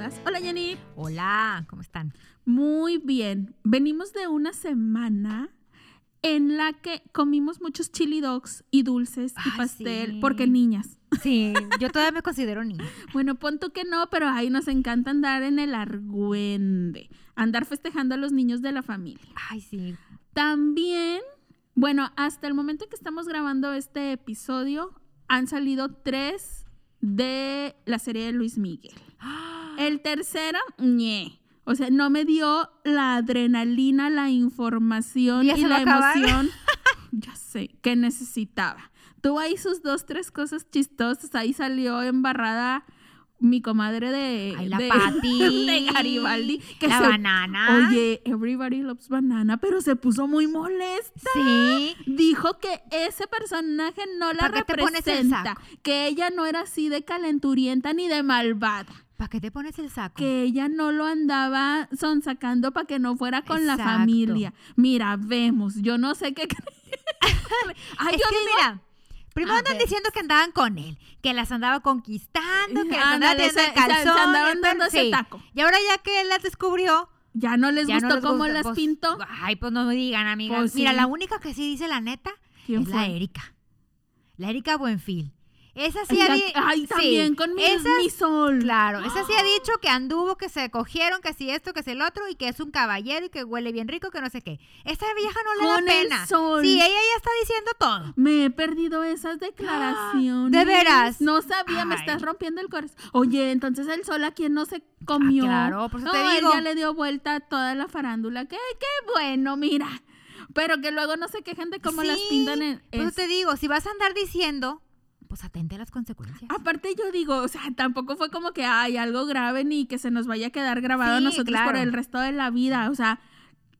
todas. Hola Jenny. Hola, ¿cómo están? Muy bien. Venimos de una semana en la que comimos muchos chili dogs y dulces y pastel, sí. porque niñas. Sí, yo todavía me considero niña. Bueno, punto que no, pero ahí nos encanta andar en el argüende, andar festejando a los niños de la familia. Ay, sí. También, bueno, hasta el momento que estamos grabando este episodio, han salido tres de la serie de Luis Miguel. El tercero, ñe. O sea, no me dio la adrenalina, la información ¿Ya y la emoción. ya sé, que necesitaba. Tuvo ahí sus dos, tres cosas chistosas. Ahí salió embarrada mi comadre de, Ay, la de, Garibaldi. Que la se- banana. Oye, everybody loves banana, pero se puso muy molesta. Sí. Dijo que ese personaje no la ¿Para qué te pones el representa, que ella no era así de calenturienta ni de malvada, ¿Para qué te pones el saco? que ella no lo andaba sonsacando para que no fuera con la familia. Mira, vemos, yo no sé qué. Ay, es yo que digo, mira, primero andan ver. diciendo que andaban con él, que las andaba conquistando, que las andaba se- calzón. andaban dando ese sí. taco. Y ahora ya que él las descubrió, ya no les ya gustó no les cómo gusta, las pues, pintó. Ay, pues no me digan, amigas. Pues Mira, sí. la única que sí dice la neta ¿Quién es la? Erika. La Erika Buenfil. Esa sí ha la- di- ay, sí, también con mi, esa mi sol. Claro, esa sí ha dicho que anduvo, que se cogieron, que si esto, que si el otro, y que es un caballero y que huele bien rico, que no sé qué. Esta vieja no le Con da el pena. sol. Sí, ella ya está diciendo todo. Me he perdido esas declaraciones. ¿De veras? No sabía, me estás rompiendo el corazón. Oye, entonces el sol a quien no se comió. Ah, claro, por eso no, te él digo. ya le dio vuelta a toda la farándula. Qué, qué bueno, mira. Pero que luego no se quejen de cómo las Sí, pintan en. Por eso es- te digo, si vas a andar diciendo, pues atente a las consecuencias. Aparte yo digo, o sea, tampoco fue como que hay algo grave ni que se nos vaya a quedar grabado a nosotros por el resto de la vida. O sea,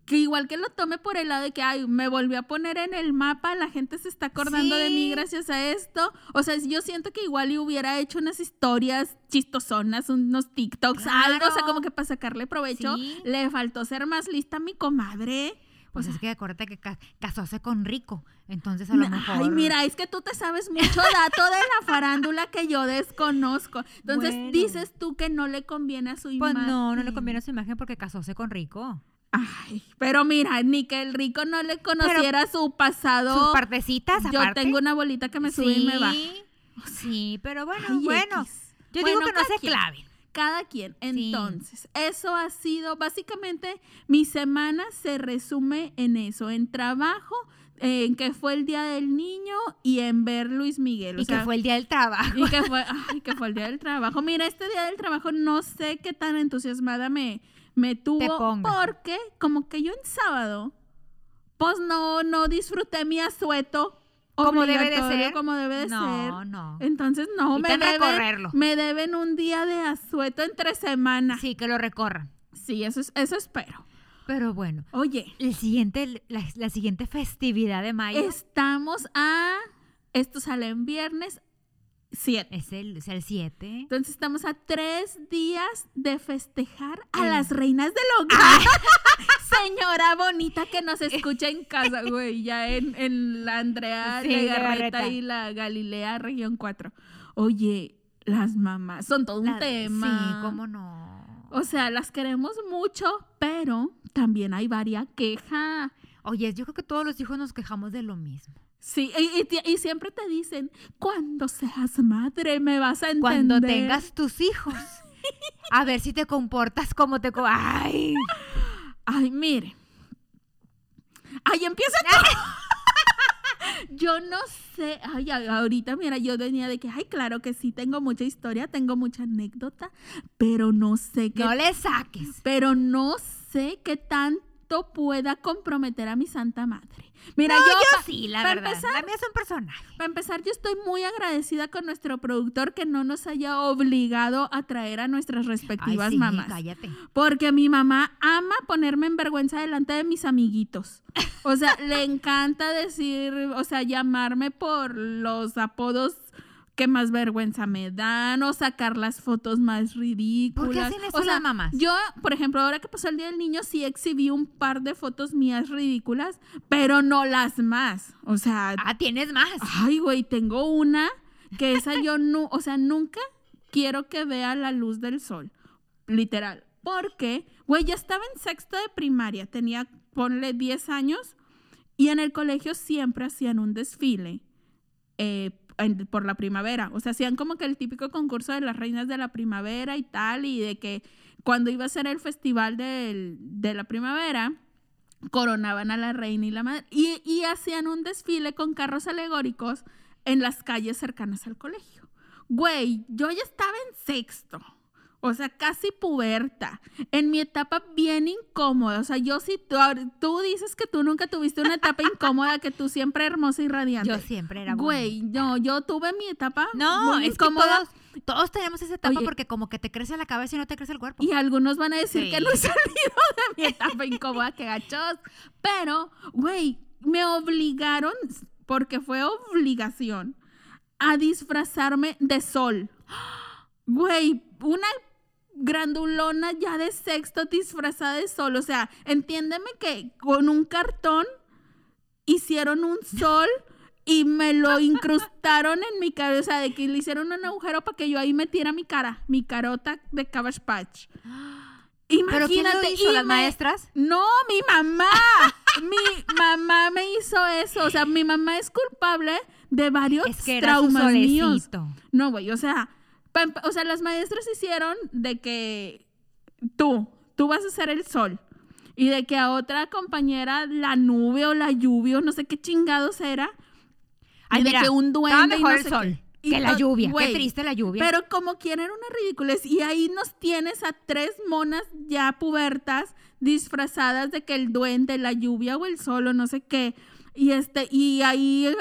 que igual que lo tome por el lado de que, ay, me volví a poner en el mapa, la gente se está acordando de mí gracias a esto. O sea, yo siento que igual y hubiera hecho unas historias chistosonas, unos TikToks, algo, o sea, como que para sacarle provecho. Sí. Le faltó ser más lista a mi comadre. Pues es que acuérdate que ca- casóse con Rico. Entonces a lo mejor. Ay, mira, es que tú te sabes mucho dato de la farándula que yo desconozco. Entonces Bueno. dices tú que no le conviene a su Pues imagen. no, no le conviene su imagen porque casóse con Rico. Ay, pero mira, ni que el rico no le conociera su pasado. Sus partecitas, yo aparte. tengo una bolita que me sube y me baja. Sí, pero bueno, Ay, bueno. X. Yo Bueno, digo que no se claven. Cada quien. Entonces, eso ha sido, básicamente, mi semana se resume en eso, en trabajo, en que fue el Día del Niño y en ver Luis Miguel. o Y sea, que fue el día del trabajo. Y que fue, ay, que fue el día del trabajo. Mira, este día del trabajo no sé qué tan entusiasmada me, me tuvo. Porque como que yo en sábado, pues no, no disfruté mi asueto. Como debe de ser. Como debe de ser. No, no. Entonces, no, me deben, recorrerlo. me deben un día de asueto entre semanas. Sí, que lo recorran. Sí, eso, es- eso espero. Pero bueno, Oye, el siguiente, la, la siguiente festividad de mayo estamos a... Esto sale en viernes 7. es el, es el 7. Entonces estamos a tres días de festejar a El- las reinas del hogar. Señora bonita que nos escucha en casa, güey, ya en, en la Andrea Sí, Legarreta y la Galilea Región 4. Oye, las mamás son todo un tema. Sí, cómo no. O sea, las queremos mucho, pero también hay varia queja. Oye, yo creo que todos los hijos nos quejamos de lo mismo. Sí, y, y siempre te dicen, cuando seas madre me vas a entender. Cuando tengas tus hijos. A ver si te comportas como te... co- ¡Ay! Ay, mire. Ay, empieza tú. Yo no sé, ay, ay, ahorita mira, yo venía de que, ay, claro que sí, tengo mucha historia, tengo mucha anécdota, pero no sé qué, No le saques. pero no sé qué tanto pueda comprometer a mi santa madre. Mira, No, yo, sí, la verdad. empezar- la mía es un personaje. para empezar, yo estoy muy agradecida con nuestro productor que no nos haya obligado a traer a nuestras Ay, respectivas sí, mamás. cállate. Porque mi mamá ama ponerme en vergüenza delante de mis amiguitos. O sea, le encanta decir, o sea, llamarme por los apodos que más vergüenza me dan o sacar las fotos más ridículas. ¿Por qué hacen eso o sea, las mamás? Yo, por ejemplo, ahora que pasó el Día del Niño, sí exhibí un par de fotos mías ridículas, pero no las más. O sea, Ah, tienes más. Ay, güey, tengo una que esa yo no, o sea, nunca quiero que vea la luz del sol. literal. Porque, güey, ya estaba en sexto de primaria, tenía, ponle 10 años, y en el colegio siempre hacían un desfile eh, por la primavera. O sea, hacían como que el típico concurso de las reinas de la primavera y tal, y de que cuando iba a ser el festival de la primavera, coronaban a la reina y la madre. Y, y hacían un desfile con carros alegóricos en las calles cercanas al colegio. Güey, yo ya estaba en sexto. O sea, casi puberta. En mi etapa bien incómoda. O sea, yo sí, tú, tú dices que tú nunca tuviste una etapa incómoda, que tú siempre hermosa y radiante. Yo siempre era Güey, no, yo tuve mi etapa No, muy es que incómoda. todos, todos tenemos esa etapa Oye. porque como que te crece la cabeza y no te crece el cuerpo. Y algunos van a decir Sí. que no he salido de mi etapa incómoda, que gachos. Pero, güey, me obligaron, porque fue obligación, a disfrazarme de sol. Güey, una grandulona ya de sexto disfrazada de sol. O sea, entiéndeme que con un cartón hicieron un sol y me lo incrustaron en mi cara. O sea, de que le hicieron un agujero para que yo ahí metiera mi cara, mi carota de Cabbage Patch. ¿Pero quién lo Imagínate, hizo? y ¿Las me- maestras? No, mi mamá. mi mamá me hizo eso. O sea, mi mamá es culpable de varios Es que era traumas míos. No, güey, o sea, o sea, las maestras hicieron de que tú, tú vas a ser el sol. Y de que a otra compañera la nube o la lluvia o no sé qué chingados era. Ay, y de que un duende y no el sol qué. Y que la lluvia. Qué güey, triste la lluvia. Pero como quieren era una ridiculez. Y ahí nos tienes a tres monas ya pubertas disfrazadas de que el duende, la lluvia o el sol o no sé qué. Y este, y ahí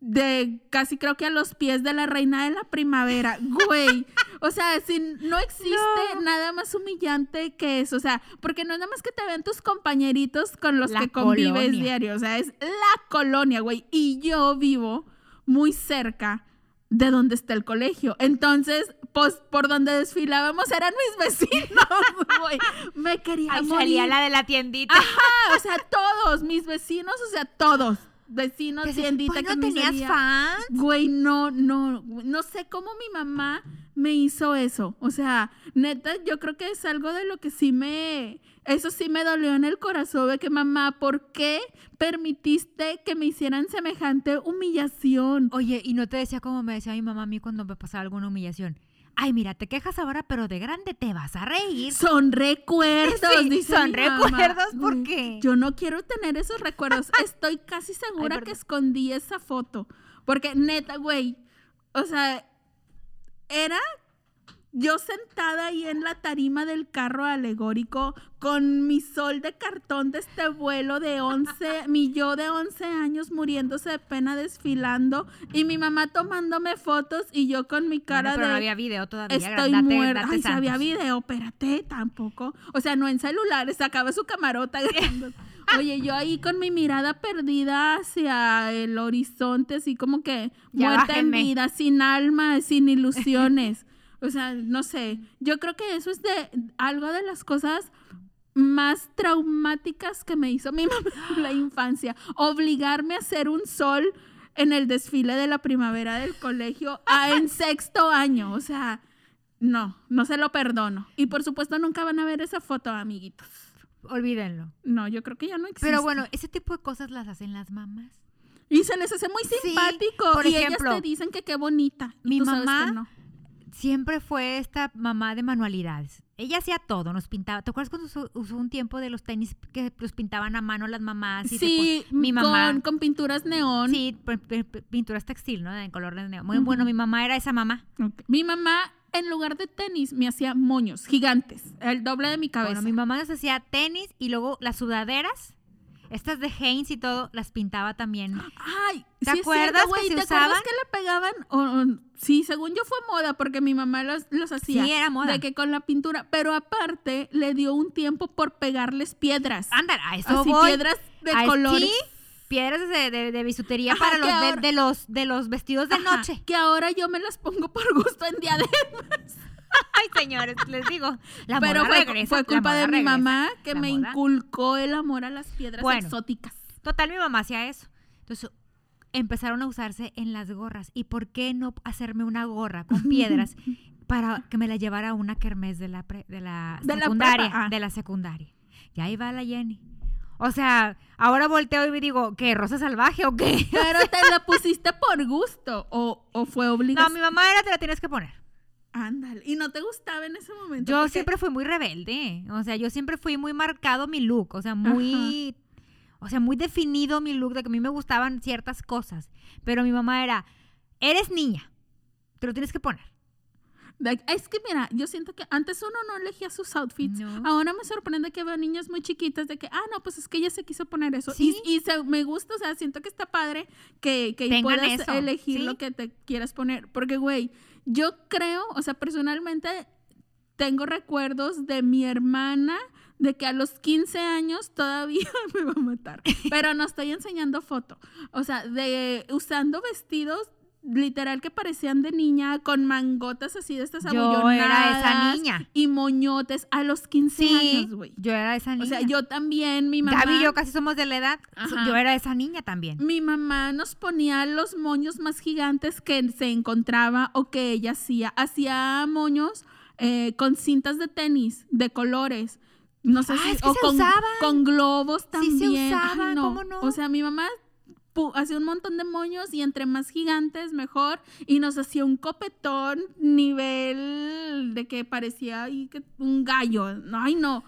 de casi creo que a los pies de la reina de la primavera. Güey. O sea, si no existe No. nada más humillante que eso. O sea, porque no es nada más que te vean tus compañeritos con los La que convives colonia. diario. O sea, es la colonia, güey. Y yo vivo muy cerca de donde está el colegio. Entonces, pues por donde desfilábamos eran mis vecinos, güey. Me quería Ahí morir. salía la de la tiendita. Ajá, o sea, todos, mis vecinos, o sea, todos. Vecinos, Que tiendita, ¿No tenías fans? Güey, no, no, no sé cómo mi mamá me hizo eso. O sea, neta, yo creo que es algo de lo que sí me, eso sí me dolió en el corazón de que mamá, ¿por qué permitiste que me hicieran semejante humillación? Oye, y no te decía como me decía mi mamá a mí cuando me pasaba alguna humillación. Ay, mira, te quejas ahora, pero de grande te vas a reír. Son recuerdos, Sí, dice son mi mamá. recuerdos, ¿por Güey, qué? Yo no quiero tener esos recuerdos. Estoy casi segura que escondí esa foto. Porque neta, güey, o sea, era yo sentada ahí en la tarima del carro alegórico con mi sol de cartón de este vuelo de 11, mi yo de 11 años muriéndose de pena desfilando y mi mamá tomándome fotos y yo con mi cara Bueno, pero de no había video todavía. Estoy date- muerta. date Ay, si había video, espérate, tampoco. O sea, no en celulares, sacaba su camarota. Oye, yo ahí con mi mirada perdida hacia el horizonte, así como que Ya muerta bájenme. en vida, sin alma, sin ilusiones. O sea, no sé. Yo creo que eso es de algo de las cosas más traumáticas que me hizo mi mamá en la infancia. Obligarme a hacer un sol en el desfile de la primavera del colegio a- en sexto año. O sea, no, no se lo perdono. Y por supuesto nunca van a ver esa foto, amiguitos. Olvídenlo. No, yo creo que ya no existe. Pero bueno, ese tipo de cosas las hacen las mamás. Y se les hace muy Sí, simpático. por y ejemplo, ellas te dicen que qué bonita. mi mamá no. Siempre fue esta mamá de manualidades. Ella hacía todo, nos pintaba. ¿Te acuerdas cuando usó, usó un tiempo de los tenis que los pintaban a mano las mamás? y Sí, mi mamá. con, con pinturas neón. Sí, pinturas textil, ¿no? En color de neón. Muy bueno, mi mamá era esa mamá. Ok. Mi mamá, en lugar de tenis, me hacía moños gigantes, el doble de mi cabeza. Bueno, mi mamá nos hacía tenis y luego las sudaderas, estas de Hanes y todo, las pintaba también. Ay, ¿Te sí acuerdas cierto, que güey, se ¿Te usaban? acuerdas que le pegaban? O- o- sí, según yo fue moda porque mi mamá los, los hacía. Sí, era moda. De que con la pintura, pero aparte le dio un tiempo por pegarles piedras. Ándale, a eso Así, voy. piedras de A- colores. sí, piedras de, de- de bisutería Ajá, para los de, ahora- de los de los vestidos de Ajá, noche. Que ahora yo me las pongo por gusto en día de Ay, señores, les digo, la Pero moda fue, regresa, fue la culpa de mi regresa. mamá que La me moda. inculcó el amor a las piedras Bueno. exóticas. Total, mi mamá hacía eso. Entonces, empezaron a usarse en las gorras. ¿Y por qué no hacerme una gorra con piedras? para que me la llevara a una kermés de la, pre- de la De la secundaria. ah. de la secundaria. Y ahí va la Jenny. O sea, ahora volteo y me digo, ¿qué? ¿Rosa salvaje o qué? Pero te la pusiste por gusto o, o fue No, obligación. mi mamá era, te la tienes que poner. Ándale. Y no te gustaba en ese momento. Yo porque- siempre fui muy rebelde. O sea, yo siempre fui muy marcado mi look. O sea, muy. O sea, muy definido mi look de que a mí me gustaban ciertas cosas. Pero mi mamá era, eres niña. Te lo tienes que poner. Es que mira, yo siento que antes uno no elegía sus outfits. No. Ahora me sorprende que veo niñas muy chiquitas de que, ah, no, pues es que ella se quiso poner eso. Sí. Y, y se- me gusta, o sea, siento que está padre que, que puedas eso, elegir sí. lo que te quieras poner. Porque, güey, yo creo, o sea, personalmente tengo recuerdos de mi hermana de que a los 15 años todavía me va a matar. Pero no estoy enseñando foto. O sea, de usando vestidos literal que parecían de niña con mangotas así de estas Yo era esa abullonadas niña. y moñotes a los 15 Sí, años, güey. yo era esa niña. O sea, yo también, mi mamá. Gaby y yo casi somos de la edad. Ajá. Yo era esa niña también. Mi mamá nos ponía los moños más gigantes que se encontraba o que ella hacía. Hacía moños eh, con cintas de tenis de colores. No sé Ah, si es que o se con, usaban. con globos Sí también. se Ay, usaban, ¿cómo no? O sea, mi mamá hacía un montón de moños y entre más gigantes mejor y nos hacía un copetón nivel de que parecía que un gallo. Ay, no.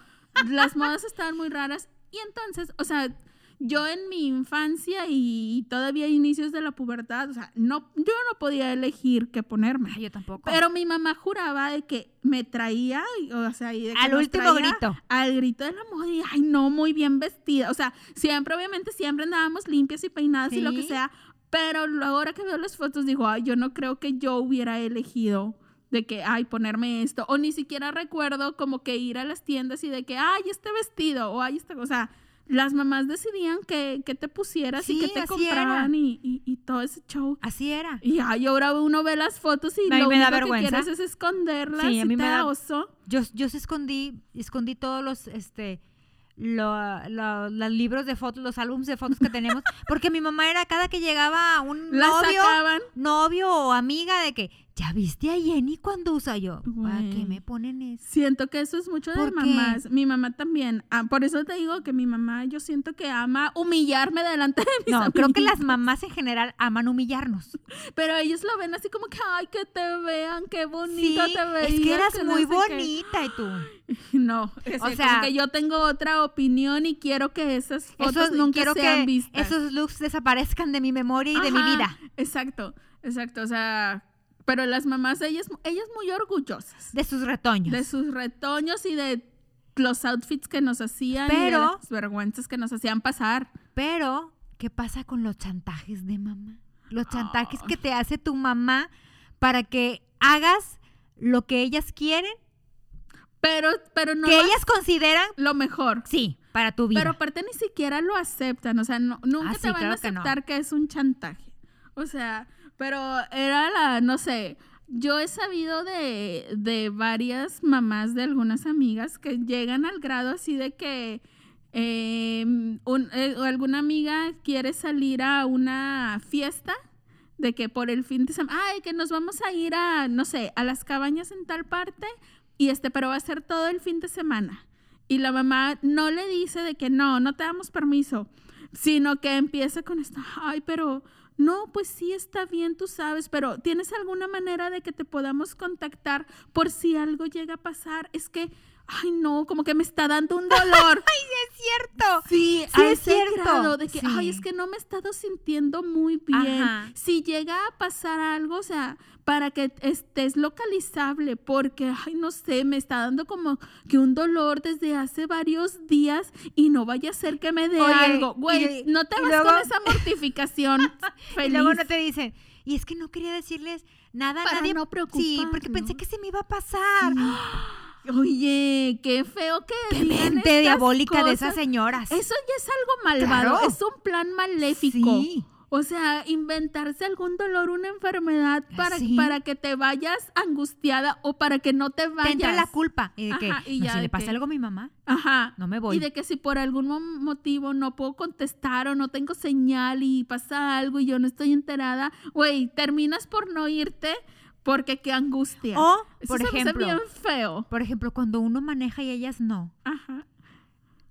Las modas estaban muy raras y entonces, o sea, yo en mi infancia y todavía inicios de la pubertad, o sea, no, yo no podía elegir qué ponerme. Ay, yo tampoco. Pero mi mamá juraba de que me traía, o sea, y de que Al último traía grito. Al grito de la moda y, ay, no, muy bien vestida. O sea, siempre, obviamente, siempre andábamos limpias y peinadas y lo que sea. Pero ahora que veo las fotos digo, ay, yo no creo que yo hubiera elegido de que, ay, ponerme esto. O ni siquiera recuerdo como que ir a las tiendas y de que, ay, este vestido, o ay, o sea, las mamás decidían que, que te pusieras y que te compraban y, y, y todo ese show. Así era. Y ay, ahora uno ve las fotos y A mí lo me da único que vergüenza. quieres es esconderlas Sí, a y mí te me da da- oso. Yo, yo sí escondí, escondí todos los, este, lo- lo- los libros de fotos, los álbumes de fotos que tenemos, porque mi mamá era cada que llegaba un novio, sacaban. novio o amiga de que, ¿ya viste a Jenny cuando usa yo? ¿Para qué me ponen eso? Siento que eso es mucho de mamás. Mi mamá también. Ah, por eso te digo que mi mamá, yo siento que ama humillarme delante de mis No, creo que las mamás en general aman humillarnos. Pero ellos lo ven así como que, ay, que te vean, qué Sí, bonito te veías. es que eras muy sé qué". bonita y tú. No, es O sea- como que yo tengo otra opinión y quiero que esas fotos Esos, nunca quiero sean que vistas. esos looks desaparezcan de mi memoria y de mi vida. Exacto, exacto. O sea, pero las mamás, ellas, ellas muy orgullosas De sus retoños. de sus retoños y de los outfits que nos hacían y de Pero- las vergüenzas que nos hacían pasar. Pero, ¿qué pasa con los chantajes de mamá? Los chantajes Ah. que te hace tu mamá para que hagas lo que ellas quieren, Pero, pero no que ellas consideran, lo mejor. sí, para tu vida. Pero aparte ni siquiera lo aceptan, o sea, no, nunca Ah, te van a claro que no. aceptar que, es un chantaje. O sea, pero era la, no sé, yo he sabido de, de varias mamás de algunas amigas que llegan al grado así de que eh, un- eh, alguna amiga quiere salir a una fiesta de que por el fin de semana, ay, que nos vamos a ir a, no sé, a las cabañas en tal parte y este, pero va a ser todo el fin de semana. Y la mamá no le dice de que no, no te damos permiso, sino que empieza con esto, ay, pero no, pues sí está bien, tú sabes, pero ¿tienes alguna manera de que te podamos contactar por si algo llega a pasar? Es que, ay, no, como que me está dando un dolor. es cierto. Sí, es cierto. grado de que, Sí. ay, es que no me he estado sintiendo muy bien. Ajá. Si llega a pasar algo, o sea, para que estés localizable, porque, ay, no sé, me está dando como que un dolor desde hace varios días y no vaya a ser que me dé Oye, algo. Güey, no te vas luego- con esa mortificación Y luego no te dicen, y es que no quería decirles nada Para nadie. no Sí, porque pensé que se me iba a pasar. Oye, qué feo que Qué mente diabólica de esas señoras. Eso ya es algo malvado, Claro. es un plan maléfico. Sí. O sea, inventarse algún dolor, una enfermedad para, Sí. para que te vayas angustiada o para que no te Te vayas. entra la culpa. Y de que, Ajá, y no, ya si de le pasa que- algo a mi mamá, Ajá. no me voy. Y de que si por algún mo- motivo no puedo contestar o no tengo señal y pasa algo y yo no estoy enterada, güey, terminas por no irte Porque qué angustia. O, Eso por se ejemplo, bien feo. por ejemplo, cuando uno maneja y ellas no. Ajá.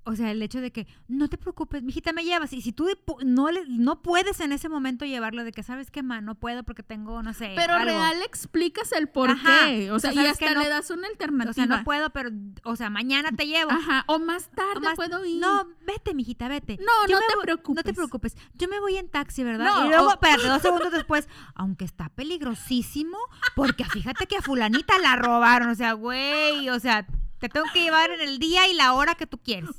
O sea, el hecho de que no te preocupes, mijita, me llevas. Y si tú no, le- no puedes en ese momento llevarlo de que, ¿sabes qué, ma? No puedo porque tengo, no sé. Pero algo. real explicas el por Ajá. qué. O sea, O sea, y ¿sabes hasta? No- le das una alternativa. O sea, no puedo, pero, o sea, mañana te llevo. Ajá. O más tarde O más- puedo ir. No, vete, mijita, vete. No, Yo no te preocupes. No te preocupes. Yo me voy en taxi, ¿verdad? No, y luego, espérate, dos segundos después, aunque está peligrosísimo, porque fíjate que a fulanita la robaron. O sea, güey, o sea, te tengo que llevar en el día y la hora que tú quieres.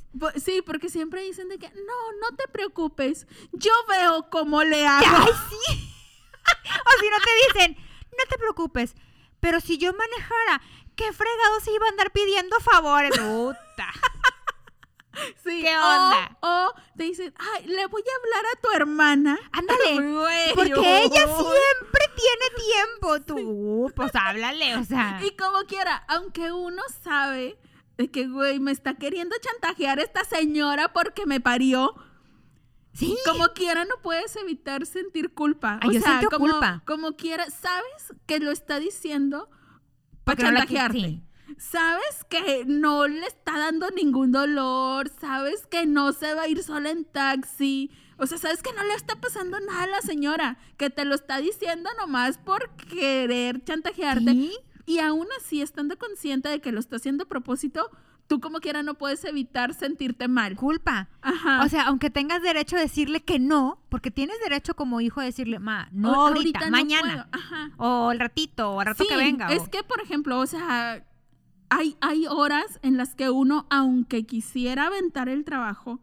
Sí, porque siempre dicen de que no, no te preocupes. Yo veo cómo le hago. ¡Ay, sí! o si no te dicen, no te preocupes, pero si yo manejara, ¿qué fregado se iba a andar pidiendo favores? Puta. Sí, ¿Qué onda? O, te dicen, ay, le voy a hablar a tu hermana. Ándale. Güey, Porque ella siempre tiene tiempo. Tú, pues háblale, o sea. Y como quiera, aunque uno sabe de que, güey, me está queriendo chantajear esta señora porque me parió, Sí. como quiera no puedes evitar sentir culpa. Ay, o yo sea, siento como, culpa. como quiera, sabes que lo está diciendo para no la chantajearte. sí. Sabes que no le está dando ningún dolor, sabes que no se va a ir sola en taxi. O sea, sabes que no le está pasando nada a la señora, que te lo está diciendo nomás por querer chantajearte. Sí. Y aún así, estando consciente de que lo está haciendo a propósito, tú como quiera no puedes evitar sentirte mal. Culpa. Ajá. O sea, aunque tengas derecho a decirle que no, porque tienes derecho como hijo a decirle, ma, no ahorita, no mañana. Ajá. O el ratito, o al rato Sí, que venga. Es o- que, por ejemplo, o sea, hay, hay horas en las que uno, aunque quisiera aventar el trabajo,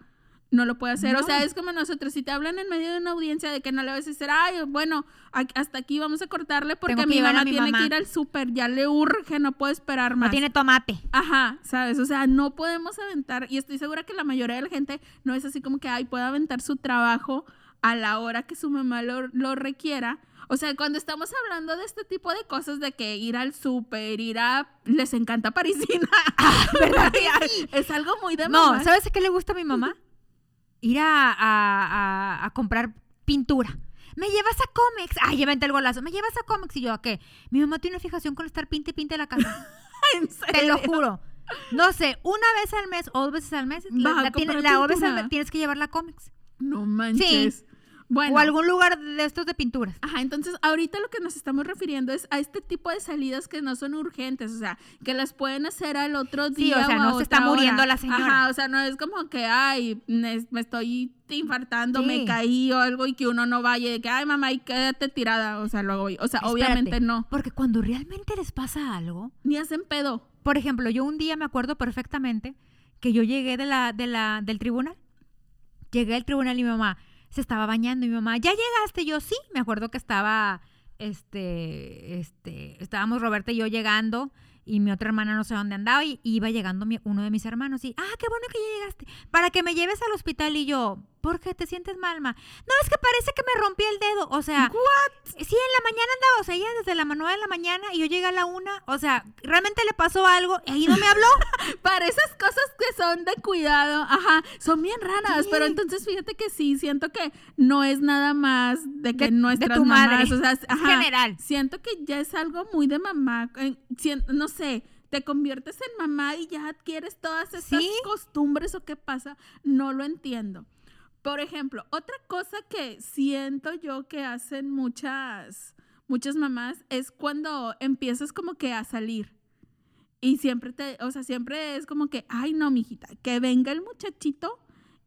no lo puede hacer. O sea, es como nosotros, si te hablan en medio de una audiencia de que no le vas a decir, ay, bueno, hasta aquí vamos a cortarle porque mi a mamá tiene mamá". que ir al súper, ya le urge, no puedo esperar más. no tiene tomate. Ajá, ¿sabes? O sea, no podemos aventar, y estoy segura que la mayoría de la gente no es así como que, ay, puede aventar su trabajo a la hora que su mamá lo, lo requiera. O sea, cuando estamos hablando de este tipo de cosas, de que ir al súper, ir a... Les encanta Parisina. ¿Verdad que sí? Es algo muy de No, mamá. ¿sabes a qué le gusta a mi mamá? Ir a, a- a- a comprar pintura. ¿Me llevas a Comex? Ay, vente el golazo. ¿Me llevas a Comex? Y yo, ¿a qué? Mi mamá tiene una fijación con estar pinte y pinte la casa. ¿En Te lo serio? juro. No sé, una vez al mes o dos veces al mes, la, la tiene- la vez al tienes que llevarla a Comex. No manches. Bueno. O algún lugar de estos de pinturas. Ajá, entonces ahorita lo que nos estamos refiriendo es a este tipo de salidas que no son urgentes, o sea, que las pueden hacer al otro Sí, día. o sea, a no se está muriendo hora. la señora. Ajá, o sea, no es como que, ay, me, me estoy infartando, me Sí. caí o algo y que uno no vaya, y que, ay, mamá, y quédate tirada, o sea, luego, o sea, Espérate, obviamente no. Porque cuando realmente les pasa algo, Ni hacen pedo. por ejemplo, yo un día me acuerdo perfectamente que yo llegué de la, de la, del tribunal. Llegué al tribunal y mi mamá se estaba bañando y mi mamá, ¿ya llegaste? Yo sí, me acuerdo que estaba, este, este, estábamos Roberta y yo llegando y mi otra hermana no sé dónde andaba y iba llegando mi- uno de mis hermanos y, ah, qué bueno que ya llegaste, para que me lleves al hospital y yo, ¿por qué te sientes mal, ma? No, es que parece que me rompí el dedo, o sea, Sí, en la mañana andaba, o sea, ella desde la manual de la mañana y yo llegué a la una, o sea, realmente le pasó algo y ahí no me habló. Para esas cosas que son de cuidado, ajá, son bien raras, Sí. pero entonces fíjate que sí, siento que no es nada más de que De- de nuestras tu madre. o sea, Es ajá, general. Siento que ya es algo muy de mamá, sien- no sé, te conviertes en mamá y ya adquieres todas estas Sí. costumbres o qué pasa, no lo entiendo. Por ejemplo, otra cosa que siento yo que hacen muchas muchas mamás es cuando empiezas como que a salir. Y siempre te, o sea, siempre es como que, ay, no, mijita, que venga el muchachito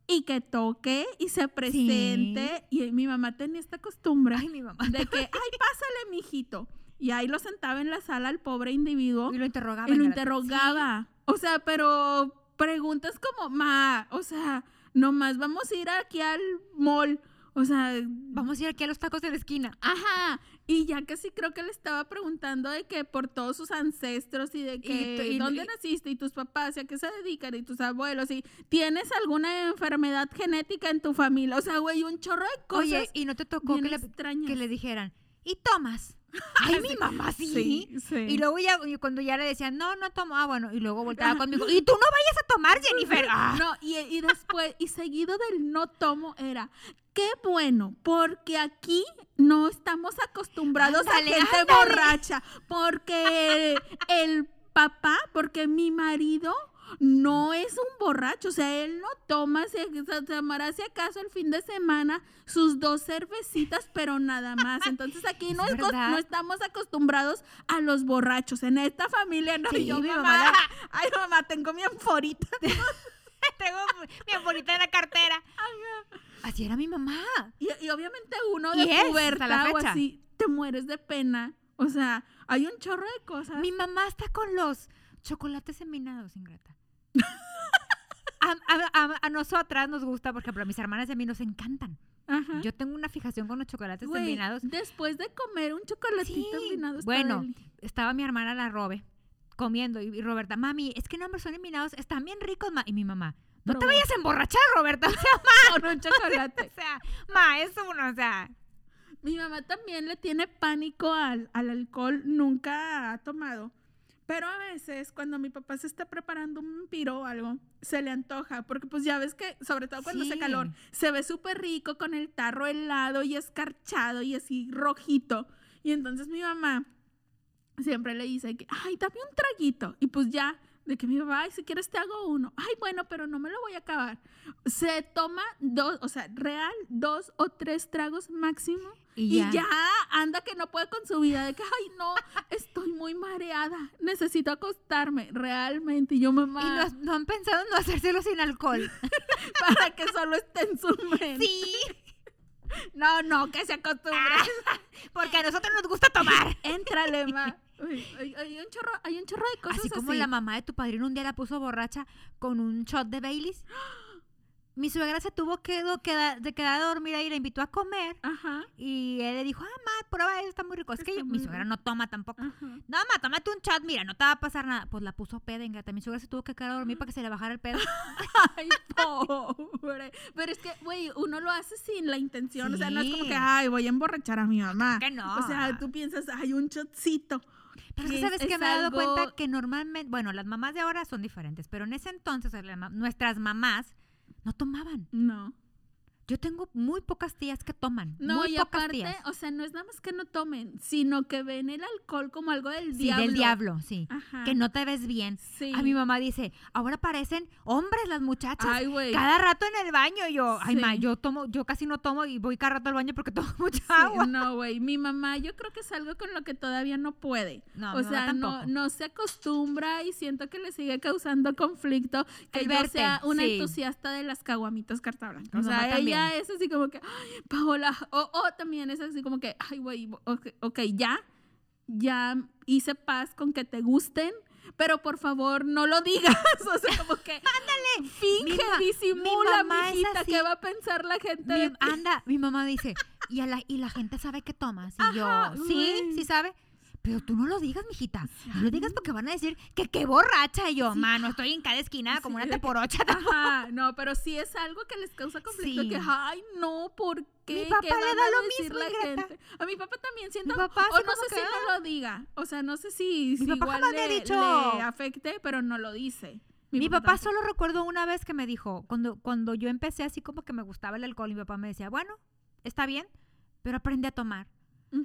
y que toque y se presente. Y mi mamá tenía esta costumbre Ay, mi mamá. de que, ay, pásale, mijito. Y ahí lo sentaba en la sala al pobre individuo Y lo interrogaba. y lo interrogaba. O sea, pero preguntas como, ma, o sea, nomás vamos a ir aquí al mall. O sea. Vamos a ir aquí a los tacos de la esquina. Ajá, y ya casi creo que le estaba preguntando de que por todos sus ancestros y de que y- dónde y- naciste y tus papás y a qué se dedican y tus abuelos y tienes alguna enfermedad genética en tu familia, o sea, güey, un chorro de cosas Oye, y no te tocó que le, que le dijeran, ¿y tomas? Ay, mi mamá sí. Sí, sí. Y luego ya, cuando ya le decían, no, no tomo, ah, bueno, y luego volteaba conmigo, y tú no vayas a tomar, Jennifer. Ah. No, y, y después, y seguido del no tomo era, qué bueno, porque aquí no estamos acostumbrados Ándale, a gente ándale. borracha, porque el papá, porque mi marido no es un borracho, o sea, él no toma, se, se tomará si acaso el fin de semana sus dos cervecitas, pero nada más. Entonces aquí no, es estamos acostumbrados a los borrachos. En esta familia no. Sí, yo, mi mamá, mamá la- ay mamá, tengo mi anforita. Tengo mi bonita en la cartera. Así era mi mamá. Y, y obviamente uno de es, hasta la pubertad o así, te mueres de pena. O sea, hay un chorro de cosas. Mi mamá está con los chocolates enminados, ingrata. A, a- nosotras nos gusta, por ejemplo, a mis hermanas y a mí nos encantan. Ajá. Yo tengo una fijación con los chocolates Güey, enminados. después de comer un chocolatito Sí, está bueno, estaba mi hermana la Robe comiendo y, y Roberta, mami, es que no, son enminados, están bien ricos, ma. Y mi mamá, no te vayas a emborrachar, Roberta. O sea, Con un chocolate. o sea, ma, es uno, o sea. Mi mamá también le tiene pánico al, al alcohol, nunca ha tomado. Pero a veces cuando mi papá se está preparando un piro o algo, se le antoja, porque pues ya ves que, sobre todo cuando hace Sí. calor, se ve súper rico con el tarro helado y escarchado y así rojito. Y entonces mi mamá siempre le dice que, ay, dame un traguito. Y pues ya, de que mi papá, ay, si quieres te hago uno. Ay, bueno, pero no me lo voy a acabar. Se toma dos, o sea, real, dos o tres tragos máximo. Y Y ya. anda que no puede con su vida, de que, ay, no, estoy muy mareada, necesito acostarme, realmente. Y yo, mamá, Y no, no han pensado en no hacérselo sin alcohol. para que solo esté en su mente. sí, No, no, que se acostumbre. porque a nosotros nos gusta tomar. Éntrale, ma. Uy, hay, hay un chorro, hay un chorro de cosas Así como así. la mamá de tu padrino un día la puso borracha con un shot de Baileys. Mi suegra se tuvo que quedar, de quedar a dormir ahí, la invitó a comer. Ajá, Y él le dijo, ah, ma, prueba está muy rico. Es que yo- mi suegra no toma tampoco. ajá. No, ma, tómate un shot, mira, no te va a pasar nada. Pues la puso peda, ingata. Mi suegra se tuvo que quedar a dormir para que se le bajara el pedo. Ay, pobre. Pero es que, güey, uno lo hace sin la intención. O sea, no es como que, ay, voy a emborrachar a mi mamá. Que no. O sea, tú piensas, hay un shotcito. Pero es sabes es- que me he dado algo- cuenta que normalmente, bueno, las mamás de ahora son diferentes, pero en ese entonces nuestras mamás no tomaban. No. Yo tengo muy pocas tías que toman. No, muy y pocas aparte, tías. o sea, no es nada más que no tomen, sino que ven el alcohol como algo del Sí, diablo. del diablo, sí. Ajá. Que no te ves bien. Sí. A mi mamá dice, ahora parecen hombres las muchachas. Ay, güey. Cada rato en el baño yo, ay, Sí. ma, yo tomo, yo casi no tomo y voy cada rato al baño porque tomo mucha Sí, agua. no, güey. Mi mamá, yo creo que es algo con lo que todavía no puede. No, o sea, no, tampoco. no se acostumbra y siento que le sigue causando conflicto que El yo verte, sea una sí. entusiasta de las caguamitas carta blanca. O sea, ella también. es así como que, ay, Paola, o, o también es así como que, ay, güey, ok, ok, ya, ya hice paz con que te gusten. Pero por favor, no lo digas. O sea, como que. Ándale. Finge, Mi mi disimula, mamá es mijita. ¿Qué va a pensar la gente? de Mi- ti? anda, mi mamá dice, y, a la, y la gente sabe que tomas. Y Ajá, yo, sí, sí sabe. Pero tú no lo digas, mijita. No lo digas porque van a decir que qué borracha. Y yo, Sí. mano, estoy en cada esquina como Sí, una teporocha. Ajá, no, pero sí es algo que les causa conflicto. Sí. Que, ay, no, ¿por qué? Mi papá ¿Qué le da lo mismo, la gente? A mi papá también siento. Mi papá o no sé que, si no lo diga. O sea, no sé si, si papá igual le, dicho. le afecte, pero no lo dice. Mi papá solo recuerdo una vez que me dijo, cuando, cuando yo empecé así como que me gustaba el alcohol, mi papá me decía, bueno, está bien, pero aprende a tomar.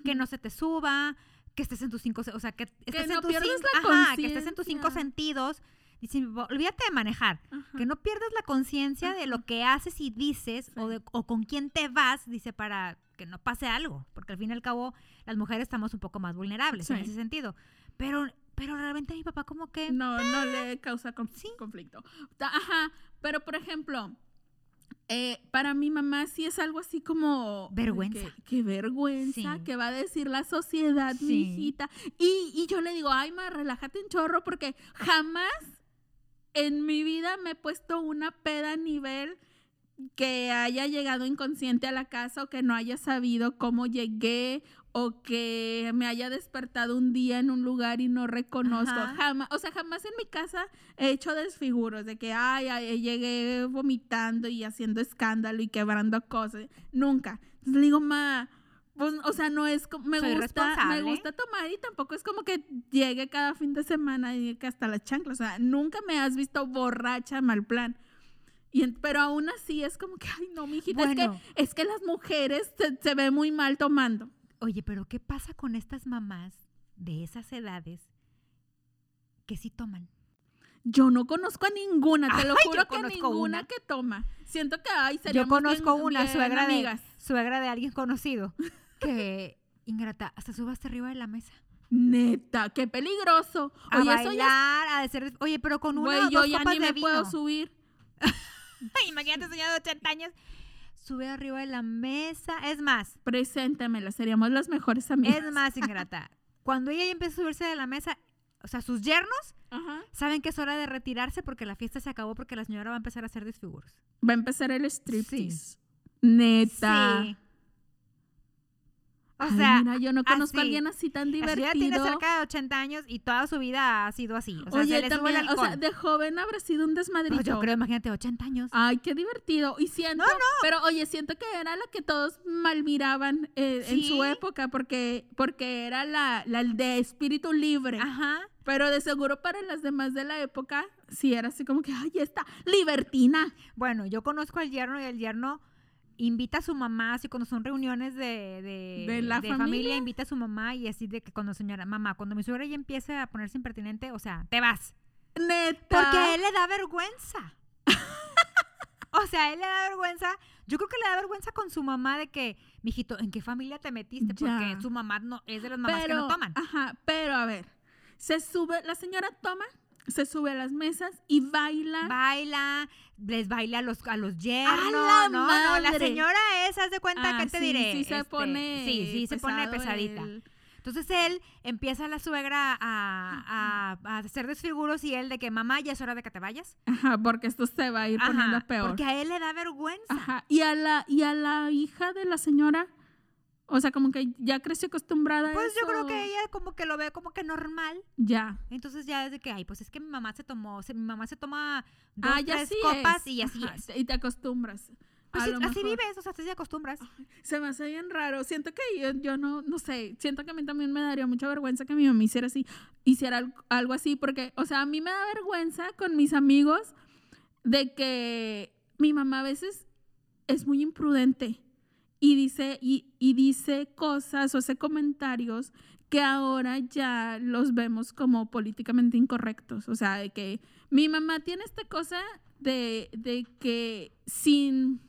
Que no se te suba, que estés en tus cinco, o sea, que estés no en tus cinco, ajá, que estés en tus cinco sentidos. Dice, olvídate de manejar, Ajá. que no pierdas la conciencia de lo que haces y dices o, de- o con quién te vas, dice, para que no pase algo, porque al fin y al cabo las mujeres estamos un poco más vulnerables en ese sentido. Pero, pero realmente mi papá como que... No, no le causa Sí. conflicto. Ajá, pero por ejemplo, eh, para mi mamá sí es algo así como... Vergüenza. Que vergüenza, Sí. que va a decir la sociedad, Sí. mi hijita. Y, y yo le digo, ay, ma, relájate un chorro porque jamás en mi vida me he puesto una peda a nivel que haya llegado inconsciente a la casa o que no haya sabido cómo llegué o que me haya despertado un día en un lugar y no reconozco. Ajá. Jamás, o sea, jamás en mi casa he hecho desfiguros de que, ay, ay, llegué vomitando y haciendo escándalo y quebrando cosas. Nunca. Entonces le digo, ma, pues, o sea, no es como, me Soy gusta, me gusta tomar y tampoco es como que llegue cada fin de semana y que hasta las chanclas, o sea, nunca me has visto borracha, mal plan. Y en- pero aún así es como que, ay, no, mijita, Bueno. es que, es que las mujeres se, se ven muy mal tomando. Oye, pero ¿qué pasa con estas mamás de esas edades que sí toman? Yo no conozco a ninguna, te lo juro que conozco ninguna una. que toma. Siento que, ay, Yo conozco bien- una bien suegra de, suegra de alguien conocido que, ingrata, hasta sube hasta arriba de la mesa. Neta, qué peligroso. A Oye, eso ya bailar, a decir, oye, pero con una Güey, o yo ya copas ni de me vino. puedo subir. Imagínate, señora de 80 años, sube arriba de la mesa. Es más, Preséntamela, seríamos las mejores amigas. es más, ingrata. Cuando ella ya empieza a subirse de la mesa, o sea, sus yernos Ajá. saben que es hora de retirarse porque la fiesta se acabó porque la señora va a empezar a hacer desfiguros. Va a empezar el striptease. Neta. Sí. O Ay, sea, mira, yo no conozco a alguien así tan la señora tiene divertido. cerca de 80 años y toda su vida ha sido así. O sea, Oye, se le sube el también, o sea, de joven habrá sido un desmadrito. Pues yo creo, imagínate, 80 años. Ay, qué divertido. Y siento, No, no. pero oye, siento que era la que todos mal miraban eh, en su época porque, porque era la, la de espíritu libre. Ajá. Pero de seguro para las demás de la época, sí era así como que, ay, esta libertina. Bueno, yo conozco al yerno y el yerno invita a su mamá, así cuando son reuniones de, de, ¿De la familia? invita a su mamá y así de que cuando señora, mamá, cuando mi suegra ya empiece a ponerse impertinente, o sea, te vas. Neta. Porque él le da vergüenza. o sea, él le da vergüenza. Yo creo que le da vergüenza con su mamá de que, mijito, ¿en qué familia te metiste? Porque Ya. su mamá no es de las mamás pero, que no toman. Ajá, pero a ver, se sube, la señora toma, se sube a las mesas y baila. Baila, les baila a los, a los yernos. la no, no, la madre! señora esa, haz de cuenta, Ah, ¿qué te sí, diré? Sí, se Este, pone. Sí, sí, se pone pesadita. el- Entonces él empieza la suegra a, a- a hacer desfiguros y él de que mamá ya es hora de que te vayas. Ajá, porque esto se va a ir poniendo peor. Porque a él le da vergüenza. Ajá. Y a la, y a la hija de la señora, o sea, como que ya creció acostumbrada a Pues yo eso. creo que ella como que lo ve como que normal. Ya. Entonces ya es de que, ay, pues es que mi mamá se tomó, se- mi mamá se toma dos, ah, tres copas es. y así Ajá, es. Y te acostumbras. Pues sí, así vives, o sea, te acostumbras. Se me hace bien raro. Siento que yo, yo no, no sé, siento que a mí también me daría mucha vergüenza que mi mamá hiciera así, hiciera al- algo así, porque, o sea, a mí me da vergüenza con mis amigos de que mi mamá a veces es muy imprudente y dice, y, y dice cosas o hace comentarios que ahora ya los vemos como políticamente incorrectos. O sea, de que mi mamá tiene esta cosa de, de que sin,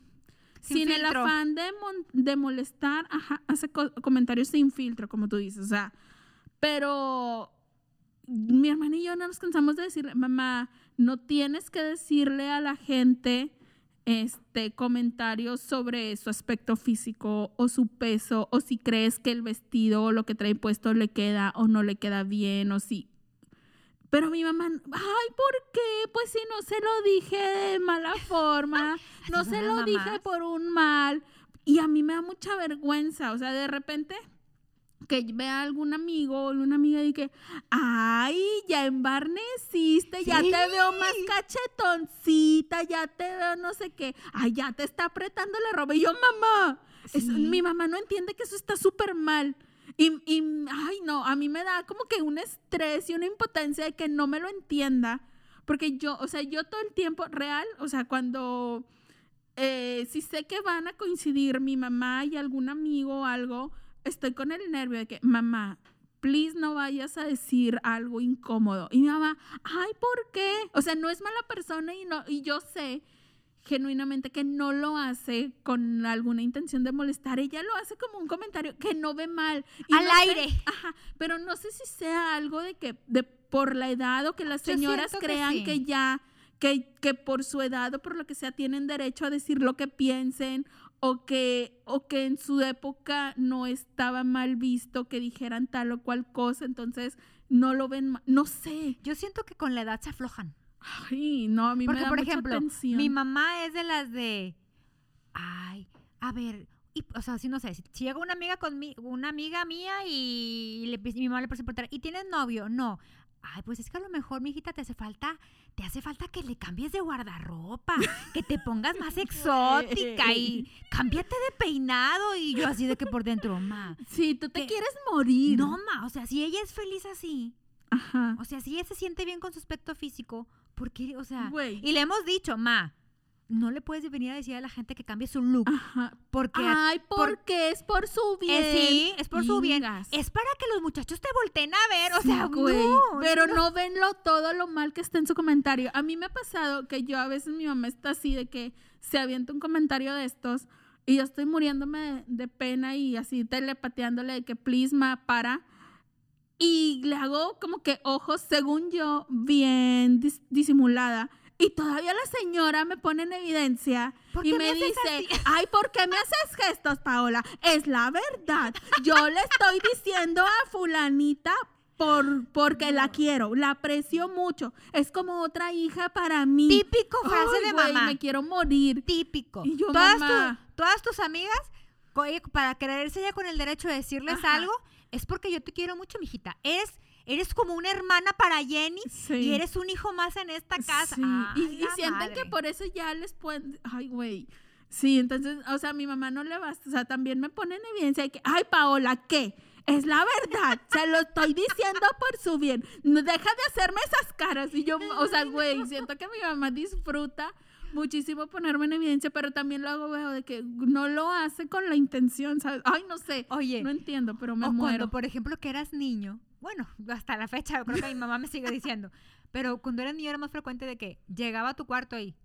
Sin sin, el afán de, mon- de molestar, ajá, hace co- comentarios sin filtro, como tú dices. O sea, pero mi hermana y yo no nos cansamos de decirle, mamá, no tienes que decirle a la gente este comentarios sobre su aspecto físico o su peso o si crees que el vestido o lo que trae puesto le queda o no le queda bien o si pero mi mamá, ay, ¿por qué? Pues si no se lo dije de mala forma, no se lo dije por un mal. Y a mí me da mucha vergüenza, o sea, de repente que vea algún amigo o una amiga y que, ay, ya embarneciste, ya Sí. te veo más cachetoncita, ya te veo no sé qué, ay, ya te está apretando la ropa. Y yo, mamá, mi mamá no entiende que eso está súper mal. Y, y, ay, no, a mí me da como que un estrés y una impotencia de que no me lo entienda. Porque yo, o sea, yo todo el tiempo, real, o sea, cuando, eh, si sé que van a coincidir mi mamá y algún amigo o algo, estoy con el nervio de que, mamá, please no vayas a decir algo incómodo. Y mi mamá, ay, ¿por qué? O sea, no es mala persona y, no, y yo sé genuinamente que no lo hace con alguna intención de molestar. Ella lo hace como un comentario que no ve mal. Y Al no sé- aire. ajá, pero no sé si sea algo de que de por la edad o que las Yo señoras que crean sí. que ya que, que por su edad o por lo que sea tienen derecho a decir lo que piensen o que o que en su época no estaba mal visto que dijeran tal o cual cosa, entonces no lo ven, ma- no sé. Yo siento que con la edad se aflojan. Ay, no, a mí Porque, me da por mucha ejemplo, tensión. mi mamá es de las de, ay, a ver, y, o sea, si no sé, si, llega una amiga con una amiga mía y, le, y mi mamá le empieza a preguntar, ¿y tienes novio? No. Ay, pues es que a lo mejor, mijita, te hace falta, te hace falta que le cambies de guardarropa, que te pongas más exótica y cámbiate de peinado. Y yo así de que por dentro, ma. Sí, tú te quieres morir. No, ma, o sea, si ella es feliz así, Ajá. o sea, si ella se siente bien con su aspecto físico, ¿por qué? O sea, y le hemos dicho, ma, no le puedes venir a decir a la gente que cambie su look, Ajá. porque Ay, por- porque es por su bien. Eh, sí, es por su bien. Es para que los muchachos te volteen a ver, o sea, güey, no, pero no. no. ven lo, todo lo mal que está en su comentario. A mí me ha pasado que yo a veces mi mamá está así de que se avienta un comentario de estos y yo estoy muriéndome de, de pena y así telepateándole de que please ma para y le hago como que ojos según yo bien dis- disimulada y todavía la señora me pone en evidencia ¿Por y me, dice, así? ay, ¿por qué me haces gestos, Paola? Es la verdad. Yo le estoy diciendo a fulanita por, porque la quiero, la aprecio mucho. Es como otra hija para mí. Típico frase de güey, mamá. Me quiero morir. Típico. Y yo, todas, mamá. tu- todas tus amigas, ella- para creerse ya con el derecho de decirles Ajá. algo, es porque yo te quiero mucho, mijita. Eres, eres como una hermana para Jenny Sí. y eres un hijo más en esta casa. Sí, y, sienten madre. que por eso ya les pueden. Ay, güey. Sí, entonces, o sea, mi mamá no le basta. O sea, también me pone en evidencia de que, ay, Paola, ¿qué? Es la verdad, se lo estoy diciendo por su bien. No deja de hacerme esas caras. Y yo, o sea, güey, siento que mi mamá disfruta muchísimo ponerme en evidencia, pero también lo hago, veo de que no lo hace con la intención, ¿sabes? Ay, no sé. Oye, No entiendo, pero me o muero. cuando, por ejemplo, que eras niño, bueno, hasta la fecha, creo que mi mamá me sigue diciendo, pero cuando eras niño era más frecuente de que llegaba a tu cuarto y,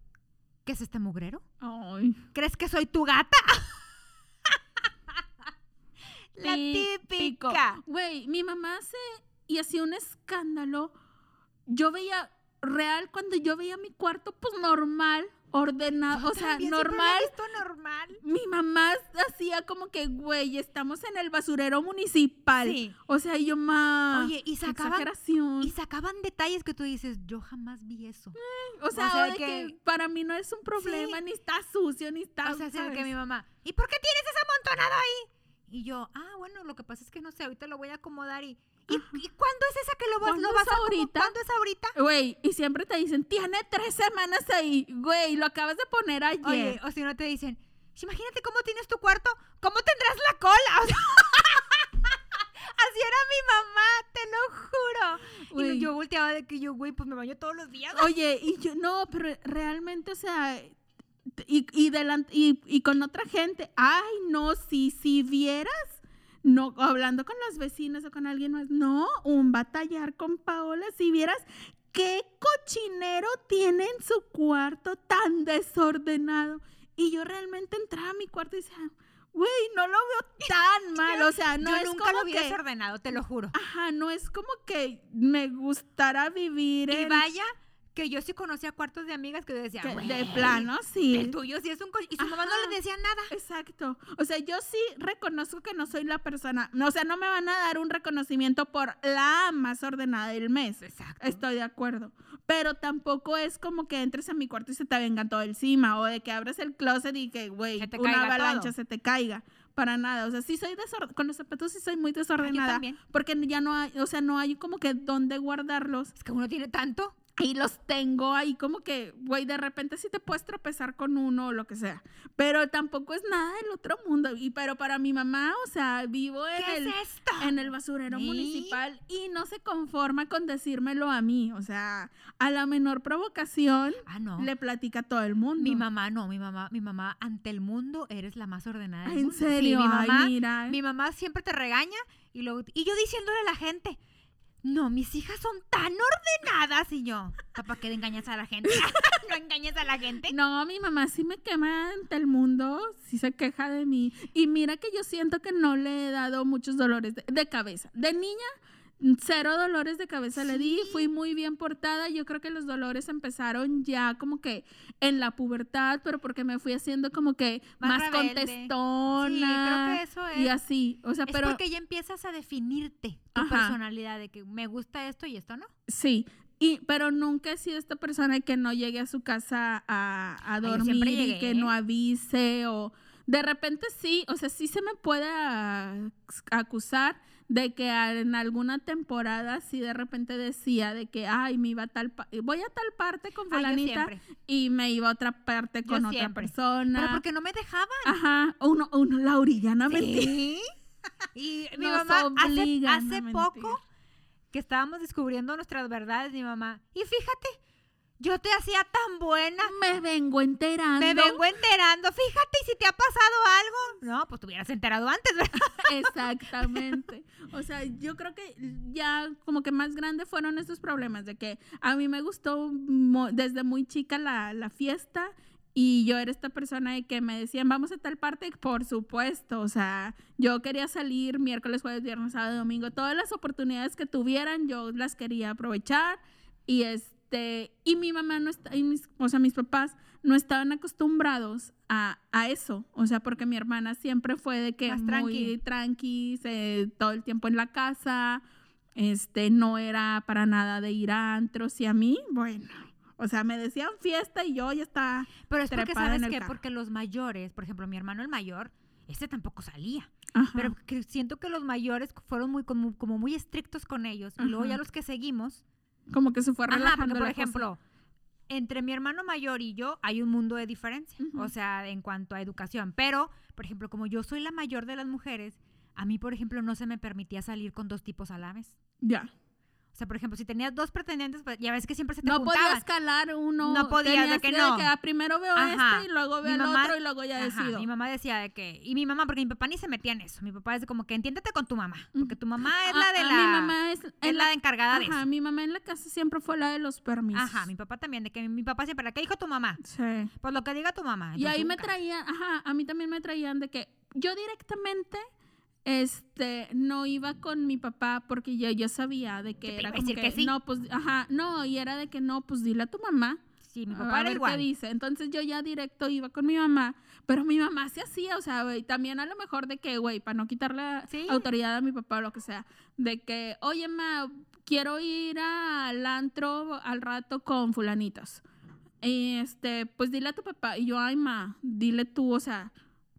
¿qué es este mugrero? Ay. ¿Crees que soy tu gata? La típica. Güey, mi mamá hace y hacía un escándalo. Yo veía real cuando yo veía mi cuarto, pues normal, ordenado, o sea, normal. visto normal. Mi mamá hacía como que, güey, estamos en el basurero municipal. Sí. O sea, yo más. Oye, y sacaban, exageración. y sacaban detalles que tú dices, yo jamás vi eso. o sea, o sea, de que, que- para mí no es un problema, ni está sucio, ni está. O sea, de que ¿sabes? mi mamá, ¿y por qué tienes ese amontonado ahí? Y yo, ah, bueno, lo que pasa es que no sé, ahorita lo voy a acomodar y... ¿Y, ¿y cuándo es esa que lo vas, ¿Cuándo lo vas es a ahorita? ¿Cuándo es ahorita? Güey, y siempre te dicen, tiene tres semanas ahí. Güey, lo acabas de poner ayer. Oye, o si no te dicen, "Sh, imagínate cómo tienes tu cuarto, ¿cómo tendrás la cola? O sea, así era mi mamá, te lo juro. Y Güey. yo volteaba de que yo, güey, pues me baño todos los días. Oye, y yo, no, pero realmente, o sea, y, y, y, y con otra gente, ay, no, si, si vieras, no, hablando con las vecinas o con alguien más, no, un batallar con Paola, si vieras qué cochinero tiene en su cuarto tan desordenado. Y yo realmente entraba a mi cuarto y decía, güey, no lo veo tan mal, o sea, no yo es nunca como lo vi que, desordenado, te lo juro. ajá, no es como que me gustara vivir Y en- vaya que yo sí conocía cuartos de amigas que yo decía, que "Güey, de plano, sí. El tuyo sí es un co-". Y su mamá no Ajá. le decía nada. Exacto. O sea, yo sí reconozco que no soy la persona. no, O sea, no me van a dar un reconocimiento por la más ordenada del mes. Exacto. Estoy de acuerdo. Pero tampoco es como que entres a mi cuarto y se te venga todo encima. O de que abres el closet y que, güey, una avalancha todo. se te caiga. Para nada. O sea, sí soy desordenada. Con los zapatos sí soy muy desordenada. también. Porque ya no hay, o sea, no hay como que dónde guardarlos. Es que uno tiene tanto. Y los tengo ahí como que, güey, de repente sí te puedes tropezar con uno o lo que sea. Pero tampoco es nada del otro mundo. Y pero para mi mamá, o sea, vivo en ¿Qué el, es en el basurero ¿Sí? municipal y no se conforma con decírmelo a mí. O sea, a la menor provocación Ah, no. le platica a todo el mundo. Mi mamá no, mi mamá, mi mamá ante el mundo eres la más ordenada. del ¿En mundo. Sí, serio? mi Ay, mamá, mira. mi mamá siempre te regaña y luego y yo diciéndole a la gente, no, mis hijas son tan ordenadas y yo, papá, que engañas a la gente, no engañes a la gente. No, mi mamá sí me quema ante el mundo, sí se queja de mí. Y mira que yo siento que no le he dado muchos dolores de, de cabeza. De niña, cero dolores de cabeza le di, fui muy bien portada. Yo creo que los dolores empezaron ya como que en la pubertad, pero porque me fui haciendo como que Más más, contestona. Sí, creo que eso Y es. así, o sea, Es pero porque ya empiezas a definirte tu Ajá. personalidad de que me gusta esto y esto no. sí. Y, pero nunca he sido esta persona que no llegue a su casa a, dormir y que no avise o de repente sí, o sea, sí se me puede acusar de que en alguna temporada sí de repente decía de que, ay, me iba a tal, voy a tal parte con fulanita y me iba a otra parte Yo con otra siempre. persona. Pero porque no me dejaban. Ajá, uno, uno, la orillana. Sí. Y mi Nos mamá hace, hace poco que estábamos descubriendo nuestras verdades, mi mamá. Y fíjate, yo te hacía tan buena. Me vengo enterando. Me vengo enterando. Fíjate, y si te ha pasado algo. No, pues te hubieras enterado antes, ¿verdad? Exactamente. O sea, yo creo que ya como que más grande fueron estos problemas de que a mí me gustó desde muy chica la, la fiesta y yo era esta persona de que me decían, vamos a tal parte, por supuesto. O sea, yo quería salir miércoles, jueves, viernes, sábado, domingo. Todas las oportunidades que tuvieran, yo las quería aprovechar. Y este, y mi mamá no está, y mis, o sea, mis papás no estaban acostumbrados a, a eso. O sea, porque mi hermana siempre fue de que Más muy tranqui. tranqui, se- todo el tiempo en la casa. Este, no era para nada de ir a antros. Y a mí, bueno, o sea, me decían fiesta y yo ya estaba. Pero es porque, ¿sabes qué? carro. Porque los mayores, por ejemplo, mi hermano el mayor, ese tampoco salía. Ajá. Pero que siento que los mayores fueron muy como, como muy estrictos con ellos. Y luego ya los que seguimos. Como que se fue Ajá, relajando porque por la cosa. ejemplo, entre mi hermano mayor y yo hay un mundo de diferencia. O sea, en cuanto a educación. Pero, por ejemplo, como yo soy la mayor de las mujeres, a mí, por ejemplo, no se me permitía salir con dos tipos a la vez. Ya. O sea, por ejemplo, si tenías dos pretendientes, pues ya ves que siempre se te No juntaban. podías calar uno. No podías, de que no. ah, primero veo Ajá. este y luego Mi veo el mamá- otro y luego ya Ajá, decido. mi mamá decía de que, y mi mamá, porque mi papá ni se metía en eso. Mi papá es de como que entiéndete con tu mamá, porque tu mamá es la de la, Mi mamá es, es la encargada de Ajá, eso. mi mamá en la casa siempre fue la de los permisos. Ajá, mi papá también, de que mi papá siempre, ¿qué dijo tu mamá? Sí. Pues lo que diga tu mamá. Y ahí me traían, ajá, a mí también me traían de que yo directamente este no iba con mi papá porque yo, yo sabía de que era a como que, que sí. no, pues ajá, no, y era de que no, pues dile a tu mamá. Sí, mi a papá era ver igual. qué dice. Entonces yo ya directo iba con mi mamá, pero mi mamá se hacía, o sea, güey, también a lo mejor de que, güey, para no quitarle Sí. autoridad a mi papá o lo que sea, de que, oye, ma, quiero ir al antro al rato con fulanitos. Y este, pues dile a tu papá. Y yo, ay, ma, dile tú, o sea,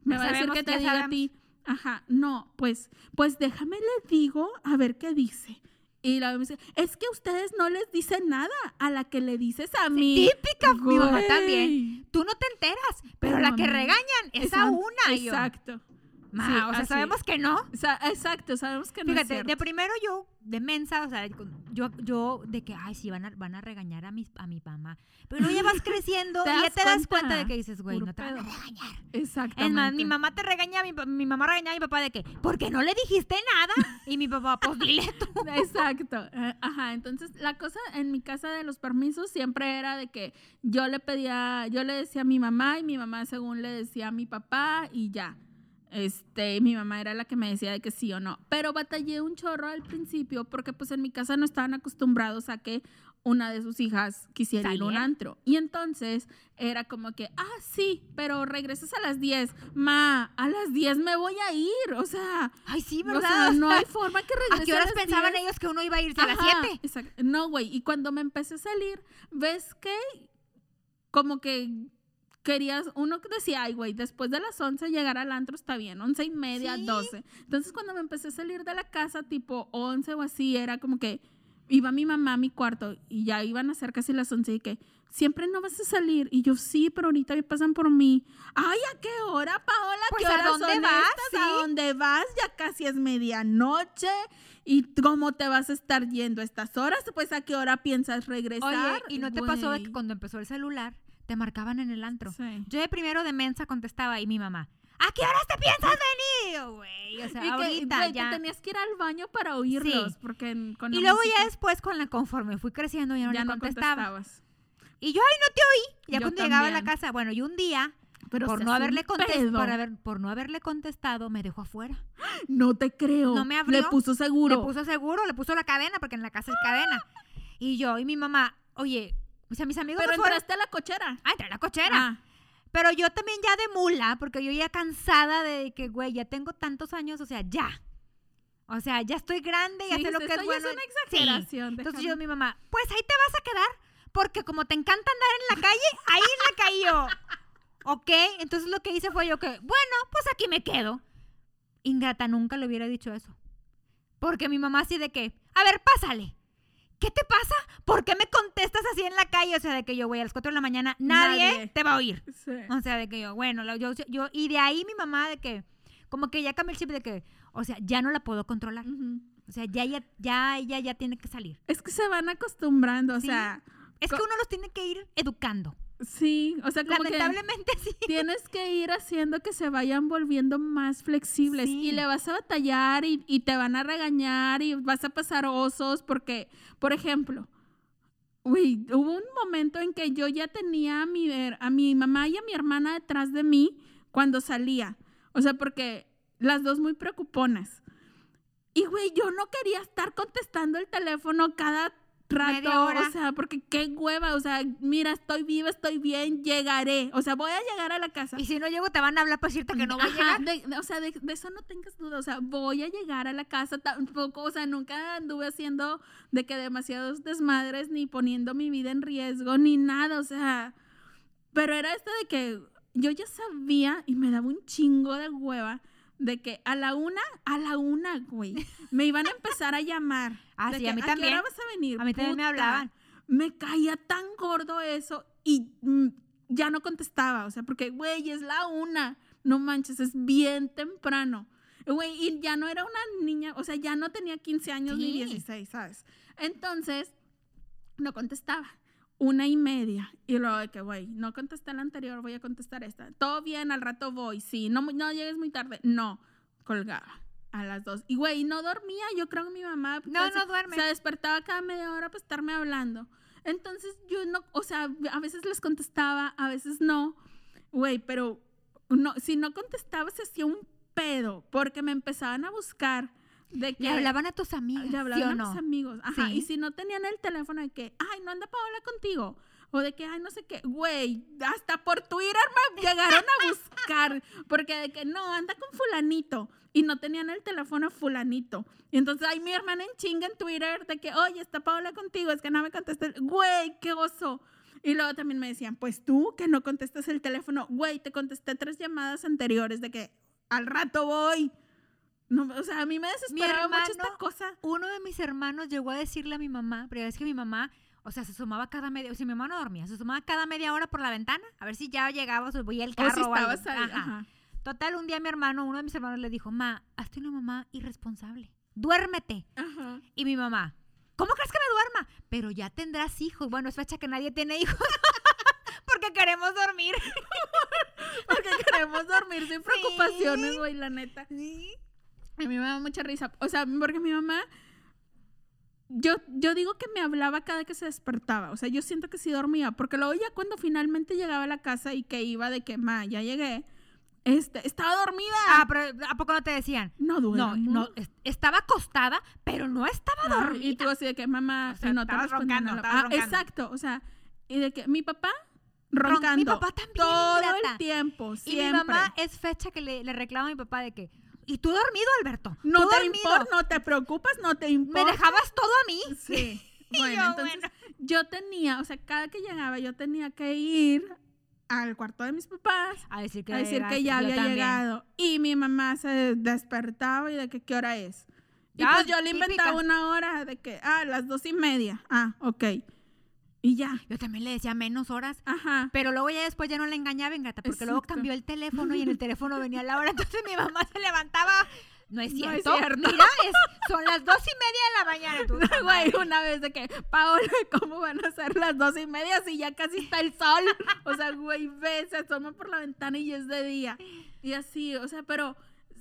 me Ya va a decir que te diga a ti. Ajá, no, pues, pues déjame le digo a ver qué dice. Y la me dice, es que ustedes no les dicen nada a la que le dices a mí. Típica, mi mamá Güey. también. Tú no te enteras, pero la que mamá. regañan es a una. yo, Exacto. "Ma, Sí, o sea, así. sabemos que no. Exacto, sabemos que no es Fíjate, de primero yo, de mensa, o sea, yo, yo de que, ay, sí, van a, van a regañar a mi, a mi mamá. Pero ya vas creciendo y ya te das cuenta. de que dices, güey, no te van a regañar. Exactamente. Es más, mi mamá te regaña, mi, mi mamá regaña a mi papá de que, ¿por qué no le dijiste nada? Y mi papá, pues dile tú. Exacto. eh, Ajá. Entonces, la cosa en mi casa de los permisos siempre era de que yo le pedía, yo le decía a mi mamá y mi mamá según le decía a mi papá y ya. Este, mi mamá era la que me decía de que sí o no. Pero batallé un chorro al principio porque pues en mi casa no estaban acostumbrados a que una de sus hijas quisiera ir a un antro. Y entonces era como que, ah, sí, pero regresas a las 10. Ma, a las 10 me voy a ir. O sea, Ay, sí, o ¿verdad? sea, O no sea, hay forma que regrese ¿A qué horas las pensaban 10. ellos que uno iba a irse a las Ajá, 7? exacto. No, güey. Y cuando me empecé a salir, ves que como que querías, uno que decía, ay, güey, después de las 11 llegar al antro está bien, 11 y media, Sí. 12. Entonces cuando me empecé a salir de la casa, tipo 11 o así, era como que iba mi mamá a mi cuarto y ya iban a ser casi las 11 y que siempre no vas a salir. Y yo, sí, pero ahorita me pasan por mí. Ay, ¿a qué hora, Paola? Pues, ¿Qué ¿a horas dónde son vas? estas? ¿A dónde vas? Ya casi es medianoche. ¿Y cómo te vas a estar yendo a estas horas? Pues, ¿a qué hora piensas regresar? Oye, ¿y no te pasó de que cuando empezó el celular te marcaban en el antro? Sí. Yo de primero de mensa contestaba y mi mamá, ¿a qué horas te piensas venir? Güey, o sea, Y que, ahorita güey, ya. te tenías que ir al baño para oírlos. Sí. Porque con Y luego música ya después, con la conforme fui creciendo, ya no ya le no contestaba. contestabas. Y yo, ay, no te oí. Ya Yo cuando llegaba a la también. casa, bueno, y un día, Pero por no, haberle contestado, por, haber- por no haberle contestado, me dejó afuera. No te creo. No me abrió. Le puso seguro. Le puso seguro, le puso la cadena, porque en la casa hay cadena. Y yo y mi mamá, oye, o sea, mis amigos Pero no fueron... entraste a la cochera. Ah, entré a la cochera. Ah, Pero yo también ya de mula, porque yo ya cansada de que, güey, ya tengo tantos años, o sea, ya. O sea, ya estoy grande, ya sí, sé lo que es bueno. una exageración. Entonces déjame. yo, mi mamá, pues ahí te vas a quedar, porque como te encanta andar en la calle, ahí la caí yo. ¿Ok? Entonces lo que hice fue yo que, bueno, pues aquí me quedo. Ingrata nunca le hubiera dicho eso. Porque mi mamá así de que, a ver, pásale. ¿Qué te pasa? ¿Por qué me contestas así en la calle? O sea, de que yo voy a las 4 de la mañana, nadie, Nadie. te va a oír. Sí. O sea, de que yo, bueno, yo, yo, y de ahí mi mamá de que, como que ya cambió el chip de que, o sea, ya no la puedo controlar. O sea, ya, ya, ya ella ya tiene que salir. Es que se van acostumbrando, o Sí. sea, Es que uno los tiene que ir educando. Sí, o sea, como que Lamentablemente sí. tienes que ir haciendo que se vayan volviendo más flexibles Sí. y le vas a batallar y, y te van a regañar y vas a pasar osos porque, por ejemplo, güey, hubo un momento en que yo ya tenía a mi, her- a mi mamá y a mi hermana detrás de mí cuando salía, o sea, porque las dos muy preocuponas. Y, güey, yo no quería estar contestando el teléfono cada rato, Media hora. o sea, porque qué hueva, o sea, mira, estoy viva, estoy bien, llegaré, o sea, voy a llegar a la casa. Y si no llego, te van a hablar para decirte que no voy a llegar. de- o sea, de, de eso no tengas duda. O sea, voy a llegar a la casa tampoco. O sea, nunca anduve haciendo de que demasiados desmadres, ni poniendo mi vida en riesgo, ni nada. O sea, pero era esto de que yo ya sabía y me daba un chingo de hueva de que a la una, a la una, güey, me iban a empezar a llamar. Ah, De sí, que, a mí qué también. hora vas a venir? A mí también me hablaban. Me caía tan gordo eso y mm, ya no contestaba. O sea, porque, güey, es la una. No manches, es bien temprano. Güey, y ya no era una niña, o sea, ya no tenía 15 años ni Sí. 16, ¿sabes? Entonces, no contestaba. Una y media. Y luego de que, güey, no contesté la anterior, voy a contestar esta. Todo bien, al rato voy. Sí, no, no llegues muy tarde. No, colgaba a las dos. Y, güey, no dormía. Yo creo que mi mamá No, pues, no duerme. se despertaba cada media hora para estarme hablando. Entonces, yo no, o sea, a veces les contestaba, a veces no. Güey, pero no, si no contestaba se hacía un pedo porque me empezaban a buscar de que Le hablaban a tus amigos. le hablaban ¿sí o a mis no? amigos. Ajá. Sí. Y si no tenían el teléfono de que, ay, no anda Paola contigo. O de que, ay, no sé qué. Güey, hasta por Twitter me llegaron a buscar. Porque de que, no, anda con fulanito. Y no tenían el teléfono fulanito. Y entonces, ay, mi hermana en chinga en Twitter de que, oye, está Paola contigo. Es que no me contesté. Güey, qué oso. Y luego también me decían, pues tú que no contestas el teléfono. Güey, te contesté tres llamadas anteriores de que al rato voy. No, o sea, a mí me desesperaba mucho esta hermano- cosa. Uno de mis hermanos llegó a decirle a mi mamá, pero es que mi mamá, o sea, se asomaba cada media, o sea, mi mamá no dormía, se asomaba cada media hora por la ventana a ver si ya llegaba o subía el O carro si o algo. estabas ahí. Ajá. ajá. Total, un día mi hermano, uno de mis hermanos le dijo, ma, hazte una mamá irresponsable, duérmete. Ajá. Y mi mamá, ¿cómo crees que me duerma? Pero ya tendrás hijos. Bueno, es fecha que nadie tiene hijos. Porque queremos dormir. Porque queremos dormir sin preocupaciones, Sí. güey, la neta. Sí. A mí me da mucha risa. O sea, porque mi mamá. Yo, yo digo que me hablaba cada que se despertaba. O sea, yo siento que sí dormía. Porque luego ya cuando finalmente llegaba a la casa y que iba de que, ma, ya llegué. Este, estaba dormida. Ah, pero ¿a poco no te decían? no duermo. No, no, es- estaba acostada, pero no estaba Ah, dormida. y tú así de que, mamá, O sea, y no te roncando, Ah, roncando. exacto. O sea, y de que mi papá Ron- roncando. mi papá también, Todo ingrata. el tiempo, Y siempre. mi mamá es fecha que le, le reclama a mi papá de que, ¿y tú dormido, Alberto? No ¿Tú te importa, no te preocupas, no te importa. ¿Me dejabas todo a mí? Sí. Bueno, yo, entonces bueno. yo tenía, o sea, cada que llegaba yo tenía que ir al cuarto de mis papás A decir que, a decir que ya había también. llegado. Y mi mamá se despertaba y de que qué hora es. Y Ah, pues yo le típica. inventaba una hora de que, ah, las dos y media. Ah, ok. Y ya. Yo también le decía menos horas. Ajá. Pero luego ya después ya no le engañaba, engata, porque luego Exacto. cambió el teléfono y en el teléfono venía la hora. Entonces mi mamá se levantaba. No es No es cierto. cierto. Mira, es- son las dos y media de la mañana. Tú, "Puta Güey, madre". una vez de que, Paola, ¿cómo van a ser las dos y media si ya casi está el sol? O sea, güey, ve, se asoma por la ventana y es de día. Y así, o sea, pero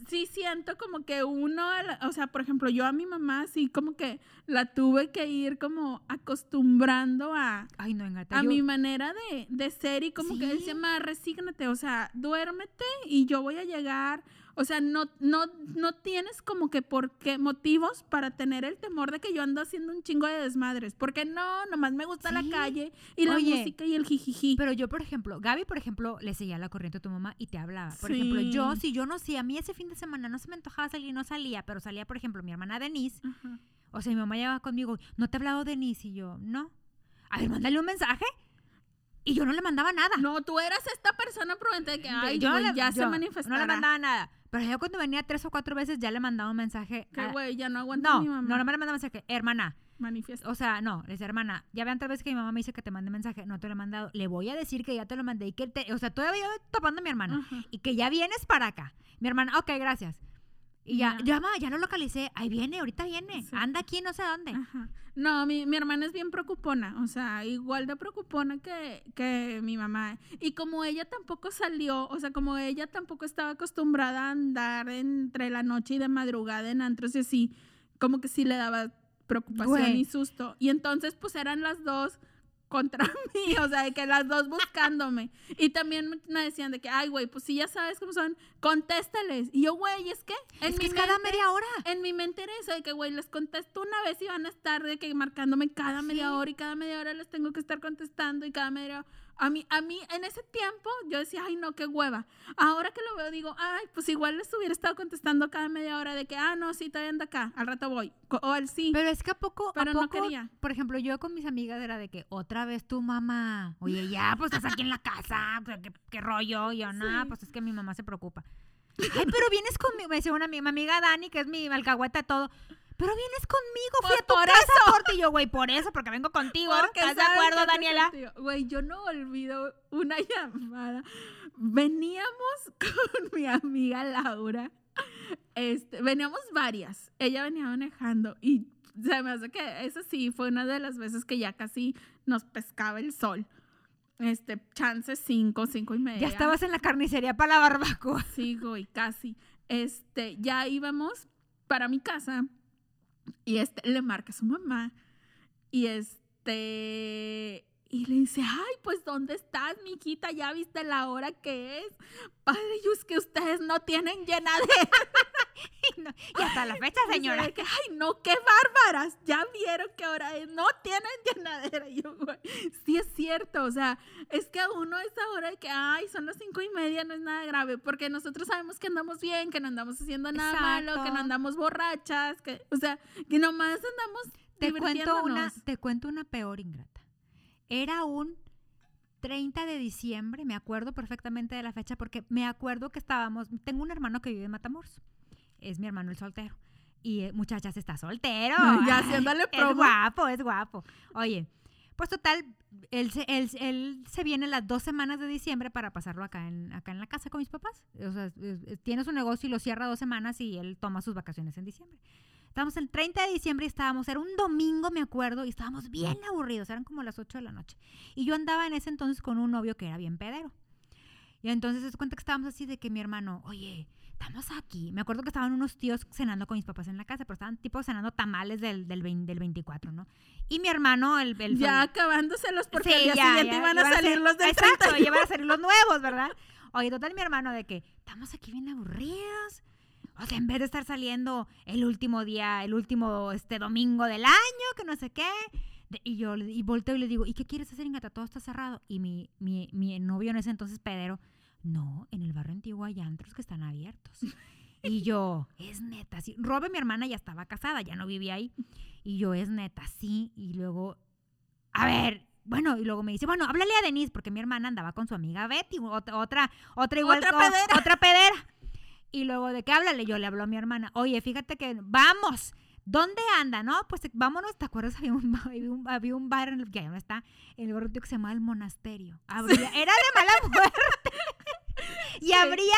sí siento como que uno, o sea, por ejemplo, yo a mi mamá sí como que la tuve que ir como acostumbrando a, Ay, no, engata. a yo- mi manera de, de ser y como que Sí. decía, ma, resígnate, o sea, duérmete y yo voy a llegar. O sea, no, no, no tienes como que por qué motivos para tener el temor de que yo ando haciendo un chingo de desmadres. Porque no, nomás me gusta la calle y la Oye, música y el jijiji. Pero yo, por ejemplo, Gaby, por ejemplo, le seguía la corriente a tu mamá y te hablaba. Por ejemplo, yo, si yo no sé, a mí ese fin de semana no se me antojaba salir, no salía, pero salía, por ejemplo, mi hermana Denise. Ajá. O sea, mi mamá llevaba conmigo, ¿no te ha hablado Denise? Y yo, no. A ver, mándale un mensaje. Y yo no le mandaba nada. No, tú eras esta persona prudente de que, ay, yo ya yo se manifestará. No le mandaba nada. Pero yo cuando venía tres o cuatro veces ya le mandaba un mensaje. Que, güey, ya no aguanta no, mi mamá. no, no me le mandaba mensaje. Hermana, Manifiesta. o sea, no, le decía, hermana, ya vean tres veces que mi mamá me dice que te mande mensaje, no te lo he mandado. Le voy a decir que ya te lo mandé y que te, o sea, todavía yo tapando a mi hermana. Y que ya vienes para acá. Mi hermana, ok, gracias. Y ya, Ya. ya, ma, ya lo localicé. Ahí viene, ahorita viene. Sí. Anda aquí, no sé dónde. Ajá. No, mi, mi hermana es bien preocupona, o sea, igual de preocupona que, que mi mamá. Y como ella tampoco salió, o sea, como ella tampoco estaba acostumbrada a andar entre la noche y de madrugada en antros y así, como que sí le daba preocupación Güey. y susto. Y entonces, pues eran las dos contra mí, o sea, de que las dos buscándome. Y también me decían de que, ay, güey, pues si ya sabes cómo son, contéstales. Y yo, güey, es que en es que mi es cada mente- media hora. en mi mente era eso de que, güey, les contesto una vez y van a estar de que marcándome cada media hora y cada media hora les tengo que estar contestando y cada media hora. A mí, a mí, en ese tiempo, yo decía, ay, no, qué hueva. Ahora que lo veo, digo, ay, pues igual les hubiera estado contestando cada media hora de que, ah, no, sí, todavía anda acá, al rato voy. O al sí. Pero es que a poco, Pero a no poco, quería. por ejemplo, yo con mis amigas era de que otra vez tu mamá, oye, ya, pues estás aquí en la casa, ¿qué, qué rollo? Y yo, no, Sí. pues es que mi mamá se preocupa. Ay, pero vienes conmigo, me decía una amiga, mi amiga Dani, que es mi alcahueta de todo. Pero vienes conmigo, yo, güey, por eso, porque vengo contigo. Porque ¿Estás de acuerdo, Daniela? Güey, yo no olvido una llamada. Veníamos con mi amiga Laura. Este, veníamos varias. Ella venía manejando y se me hace que esa sí fue una de las veces que ya casi nos pescaba el sol. Este, chance cinco, cinco y media. Ya estabas en la carnicería para la barbacoa. Sí, güey, casi. Este, ya íbamos para mi casa y este le marca a su mamá y este y le dice, "Ay, pues ¿dónde estás, miquita? ¿Ya viste la hora que es?" Padre, yo es que ustedes no tienen llenadera. Y hasta la fecha, Y señora. que, Ay, no, qué bárbaras. Ya vieron qué hora es. No tienen llenadera. Y yo, güey, sí es cierto. O sea, es que a uno a esa hora de que, ay, son las cinco y media, no es nada grave. Porque nosotros sabemos que andamos bien, que no andamos haciendo nada malo, que no andamos borrachas, que, o sea, que nomás andamos Te cuento, una, te cuento una peor ingrata. Era un 30 de diciembre, me acuerdo perfectamente de la fecha porque me acuerdo que estábamos, tengo un hermano que vive en Matamoros, es mi hermano el soltero. Y eh, muchachas, está soltero. Ya haciéndole Es promo. guapo, es guapo. Oye, pues total, él se, él, él se viene las dos semanas de diciembre para pasarlo acá en, acá en la casa con mis papás. O sea, es- es- tiene su negocio y lo cierra dos semanas y él toma sus vacaciones en diciembre. Estábamos el 30 de diciembre y estábamos, era un domingo, me acuerdo, y estábamos bien aburridos, eran como las 8 de la noche. Y yo andaba en ese entonces con un novio que era bien pedero. Y entonces se cuenta que estábamos así de que mi hermano, oye, estamos aquí. Me acuerdo que estaban unos tíos cenando con mis papás en la casa, pero estaban tipo cenando tamales del, del, 20 del 24, ¿no? Y mi hermano, el... el Ya acabándoselos porque Sí, al día ya, siguiente iban a salir los del Exacto, 31. iban a salir los nuevos, ¿verdad? Oye, total, mi hermano, de que estamos aquí bien aburridos. O sea, en vez de estar saliendo el último día, el último este domingo del año, que no sé qué. de- y yo y volteo y le digo, ¿y qué quieres hacer, Ingata? Todo está cerrado. Y mi, mi, mi novio en ese entonces, Pedro, no, en el barrio antiguo hay antros que están abiertos. Y yo, es neta, sí. Robe, mi hermana, ya estaba casada, ya no vivía ahí. Y yo, es neta, sí. Y luego, a ver, bueno, y luego me dice, bueno, háblale a Denise, porque mi hermana andaba con su amiga Betty, otra, otra, otra igual, Otra pedera. otra pedera. Y luego, ¿de qué háblale? Yo le hablo a mi hermana, oye, fíjate que, vamos, ¿dónde anda? No, pues vámonos, ¿te acuerdas? Había un, había un, había un bar, en el, que ya no está, en el barrio que se llamaba El Monasterio. Era de mala muerte. y Sí. abría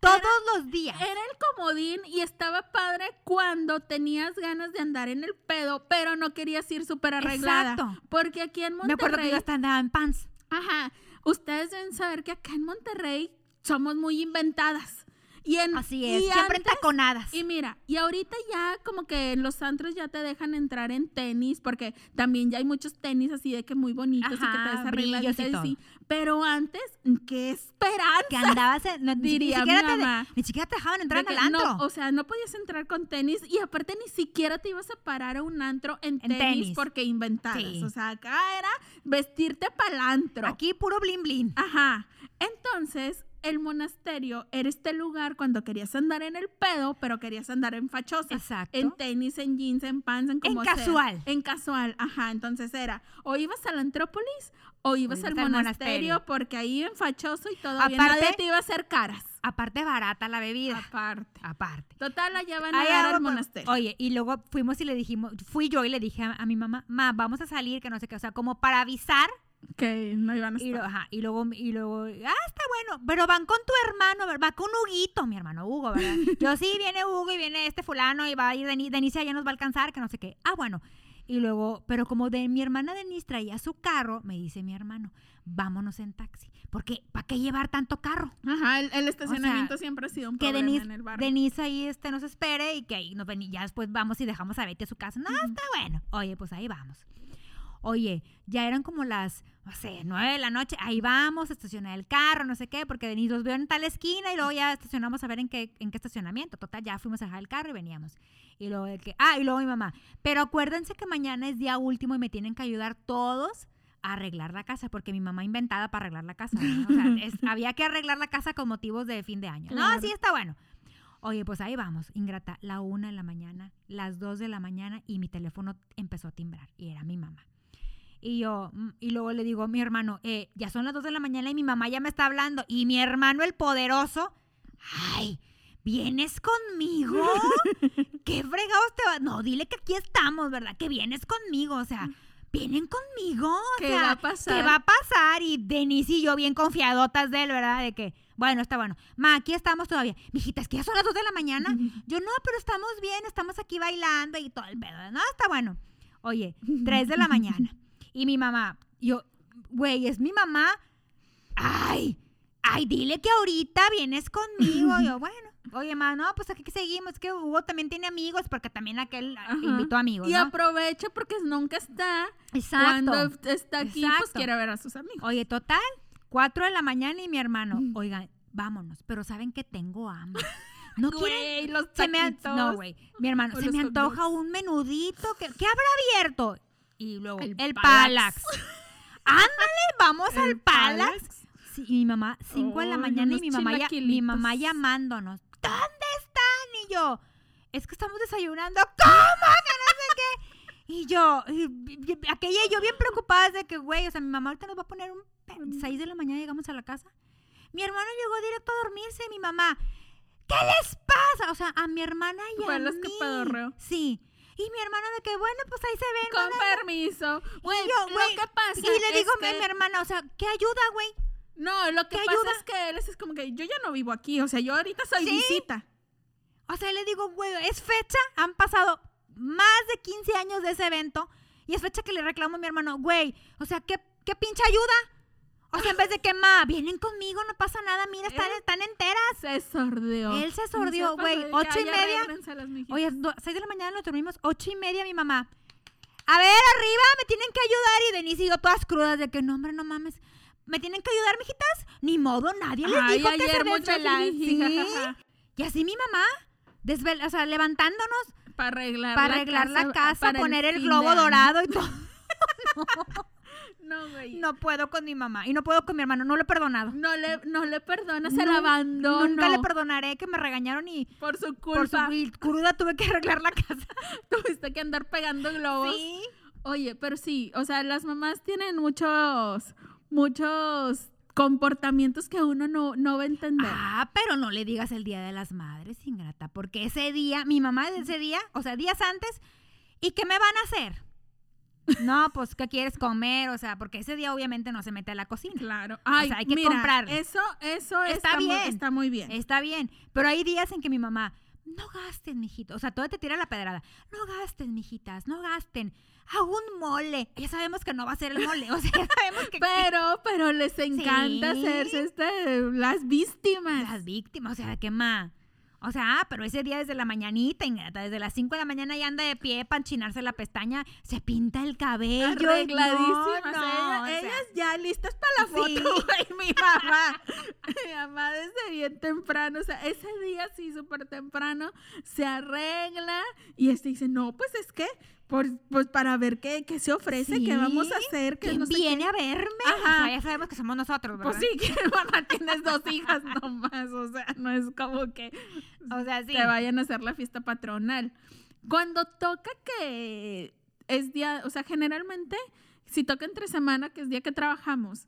todos los días. Era el comodín y estaba padre cuando tenías ganas de andar en el pedo, pero no querías ir súper arreglada. Exacto. Porque aquí en Me Monterrey... acuerdo que yo hasta andaba en pants. Ajá. Ustedes deben saber que acá en Monterrey somos muy inventadas. Y en, Así es, y siempre antes- taconadas. Y mira, y ahorita ya como que los antros ya te dejan entrar en tenis, porque también ya hay muchos tenis así de que muy bonitos y que te brillos y todo. así. Pero antes, qué esperanza. que andabas en, no, Diría ni, siquiera mi te, mamá. ni siquiera te dejaban entrar De en el antro. No, o sea, no podías entrar con tenis y aparte ni siquiera te ibas a parar a un antro en, En tenis, tenis. porque inventadas. Sí. O sea, acá era vestirte pa'l antro. Aquí puro blin blin. Ajá. Entonces, el monasterio era este lugar cuando querías andar en el pedo, pero querías andar en fachosa. Exacto. En tenis, en jeans, en pants, en como sea. casual. En casual, ajá. Entonces era, o ibas a la Antrópolis o ibas ibas al monasterio, monasterio. porque ahí en fachoso y todo bien, Aparte- nadie te iba a hacer caras. Aparte barata la bebida. Aparte. Aparte. Total, allá van a algo al monasterio. Oye, y luego fuimos y le dijimos, fui yo y le dije a, a mi mamá, ma, vamos a salir, que no sé qué, o sea, como para avisar. Que no iban a Y, lo- estar. ajá, y luego, y luego, ah, está bueno, pero van con tu hermano, va con Huguito, mi hermano Hugo, ¿verdad? Yo sí, viene Hugo y viene este fulano y va a ir Denise, Denise ya nos va a alcanzar, que no sé qué. Ah, bueno. Y luego, pero como de mi hermana Denise traía su carro, me dice mi hermano, vámonos en taxi. Porque, ¿para qué llevar tanto carro? Ajá, el, el estacionamiento O sea, siempre ha sido un que problema Denise, en el barrio. Denise ahí este, nos espere y que ahí nos ven, y ya después vamos y dejamos a Betty a su casa. No, está bueno. Oye, pues ahí vamos. Oye, ya eran como las, no sé, nueve de la noche. Ahí vamos, estacioné el carro, no sé qué, porque Denise los veo en tal esquina y luego ya estacionamos a ver en qué, en qué estacionamiento. Total, ya fuimos a dejar el carro y veníamos. Y luego de que, ah, y luego mi mamá. Pero acuérdense que mañana es día último y me tienen que ayudar todos a arreglar la casa, porque mi mamá inventada para arreglar la casa. ¿no? O sea, es- había que arreglar la casa con motivos de fin de año. Claro. No, sí está bueno. Oye, pues ahí vamos, ingrata, la una de la mañana, las dos de la mañana y mi teléfono empezó a timbrar y era mi mamá. Y yo, mm, y luego le digo a mi hermano, eh, ya son las dos de la mañana y mi mamá ya me está hablando. Y mi hermano, el poderoso, ay, ¿vienes conmigo? ¿Qué fregados te va? No, dile que aquí estamos, ¿verdad? Que vienes conmigo, o sea, ¿vienen conmigo? O ¿Qué sea, va a pasar? ¿Qué va a pasar? Y Denise y yo bien confiadotas de él, ¿verdad? De que, bueno, está bueno. Ma, aquí estamos todavía. Mijita, es que ya son las dos de la mañana. Yo, no, pero estamos bien, estamos aquí bailando y todo el pedo. No, está bueno. Oye, tres de la mañana. Y mi mamá, yo, güey, es mi mamá. Ay, ay, dile que ahorita vienes conmigo. Yo, bueno. Oye, ma, no, pues aquí seguimos. Es que Hugo también tiene amigos, porque también aquel Ajá. invitó amigos, Y aprovecha porque nunca está. Exacto. Cuando está aquí, pues quiere ver a sus amigos. Oye, total, cuatro de la mañana y mi hermano, oigan, vámonos, pero saben que tengo hambre. No quieren. Güey, Se me no, güey. Mi hermano, se me antoja un menudito. que ¿Qué habrá abierto? Y luego, el, El Palax. Palax. Ándale, vamos al Palax. Palax. Sí, y mi mamá, cinco de la mañana y mi mamá, ya, mi mamá llamándonos. ¿Dónde están? Y yo, es que estamos desayunando. ¿Cómo? Que no sé qué. Y yo, y- y- aquella y yo bien preocupada de que, güey, o sea, mi mamá ahorita nos va a poner un... pe- Seis de la mañana llegamos a la casa. Mi hermano llegó directo a dormirse y mi mamá, ¿qué les pasa? O sea, a mi hermana y a los que mí. pedorreó. Sí. Y mi hermana de que, bueno, pues ahí se ven. Con permiso. Güey, lo que pasa Y le digo a que- mi hermana, o sea, ¿qué ayuda, güey? No, lo que ¿Qué pasa ayuda? es que él es, es como que yo ya no vivo aquí. O sea, yo ahorita soy Sí. visita. O sea, le digo, güey, es fecha, han pasado más de 15 años de ese evento y es fecha que le reclamo a mi hermano, güey, o sea, ¿qué, qué pinche ayuda? O sea, en vez de que, ma, vienen conmigo, no pasa nada, mira, están, Él- están enteras. Se sordeó. Él se sordió, güey, ocho y "Ay, media". arréglense las mijitas". Oye, do- seis de la mañana nos dormimos, ocho y media mi mamá. A ver, arriba, me tienen que ayudar. Y Denise y yo todas crudas de que, no, hombre, no mames. ¿Me tienen que ayudar, mijitas? Ni modo, nadie les Ay, dijo que se ayer mucho Sí. Y así mi mamá, desvel o sea, levantándonos Para arreglar, para la arreglar casa, la casa, para poner el globo dorado y todo. No, güey. No puedo con mi mamá y no puedo con mi hermano, no lo he perdonado. No le, no le perdonas el Nun- abandono. Nunca le perdonaré que me regañaron y Por su por su culpa. cruda tuve que arreglar la casa. Tuviste que andar pegando globos. Sí. Oye, pero sí, o sea, las mamás tienen muchos, muchos comportamientos que uno no, no va a entender. Ah, pero no le digas el Día de las Madres, ingrata, porque ese día, mi mamá de ese día, o sea, días antes, ¿y qué me van a hacer? No, pues, ¿qué quieres comer? O sea, porque ese día obviamente no se mete a la cocina. Claro. Ay, sea, hay que mira, comprarle. Eso, eso Está está, muy- bien. está muy bien. Está bien, pero hay días en que mi mamá, no gasten, mijito. O sea, todo te tira la pedrada. No gasten, mijitas, no gasten. A un mole. Ya sabemos que no va a ser el mole. O sea, ya sabemos que... Pero, pero les encanta Sí. hacerse este, las víctimas. Las víctimas, o sea, ¿qué más? O sea, ah, pero ese día desde la mañanita, ingrata, desde las 5 de la mañana ya anda de pie para enchinarse la pestaña, se pinta el cabello. Arregladísimas. No, no, ellas, o sea, ellas ya listas para la Sí. foto, güey. Mi mamá. mi mamá desde bien temprano. O sea, ese día sí, súper temprano, se arregla y este dice, no, pues es que, por, pues para ver qué, qué se ofrece, qué Sí. vamos a hacer, que ¿Quién no sé viene qué. a verme? Ajá. O sea, ya sabemos que somos nosotros, ¿verdad? Pues sí, que mamá tienes dos hijas nomás, o sea, no es como que O sea, sí. te vayan a hacer la fiesta patronal. Cuando toca que es día, o sea, generalmente, si toca entre semana, que es día que trabajamos,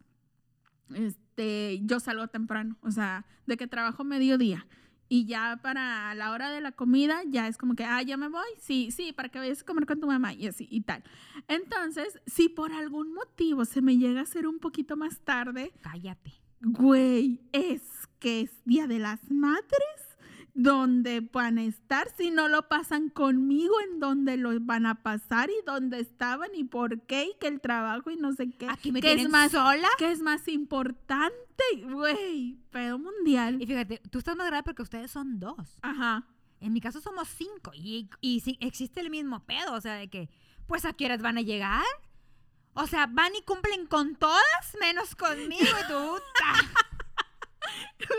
es- este, yo salgo temprano, o sea, de que trabajo mediodía. Y ya para la hora de la comida, ya es como que, ah, ya me voy. Sí, sí, para que vayas a comer con tu mamá y así y tal. Entonces, si por algún motivo se me llega a hacer un poquito más tarde, Cállate. güey, es que es Día de las Madres donde van a estar, si no lo pasan conmigo, en donde lo van a pasar y dónde estaban y por qué y que el trabajo y no sé qué. Aquí me que es más sola. que es más importante, güey, pedo mundial. Y fíjate, tú estás más grave porque ustedes son dos. Ajá. En mi caso somos cinco. Y, y sí, existe el mismo pedo. O sea, de que, pues, ¿a qué horas van a llegar? O sea, van y cumplen con todas, menos conmigo. Y tú,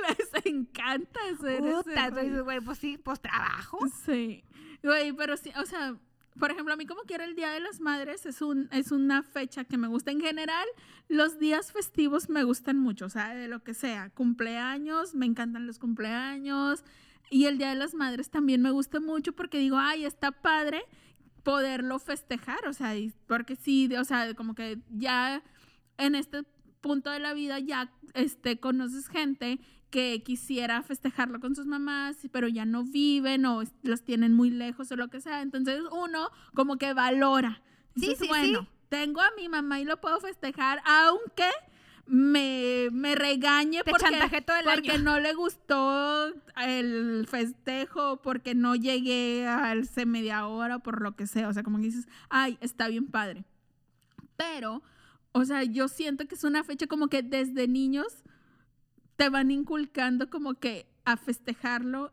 Les encanta hacer puta. ese dices, güey, pues sí, pues trabajo. Sí. Güey, pero sí, o sea, por ejemplo, a mí como quiera el Día de las Madres es, un, es una fecha que me gusta. En general, los días festivos me gustan mucho, o sea, de lo que sea. Cumpleaños, me encantan los cumpleaños. Y el Día de las Madres también me gusta mucho porque digo, ay, está padre poderlo festejar, o sea, porque sí, o sea, como que ya en este punto de la vida ya este, conoces gente que quisiera festejarlo con sus mamás, pero ya no viven o los tienen muy lejos o lo que sea. Entonces uno como que valora. Sí, Dices, sí, bueno, sí. tengo a mi mamá y lo puedo festejar, aunque me, me regañe Te porque, todo el porque año. no le gustó el festejo, porque no llegué al media hora, por lo que sea. O sea, como que dices, ay, está bien padre. Pero, o sea, yo siento que es una fecha como que desde niños te van inculcando como que a festejarlo.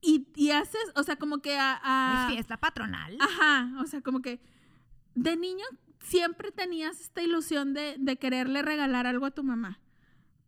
Y, y haces, o sea, como que a... a- Es fiesta patronal. Ajá, o sea, como que de niño siempre tenías esta ilusión de, de quererle regalar algo a tu mamá,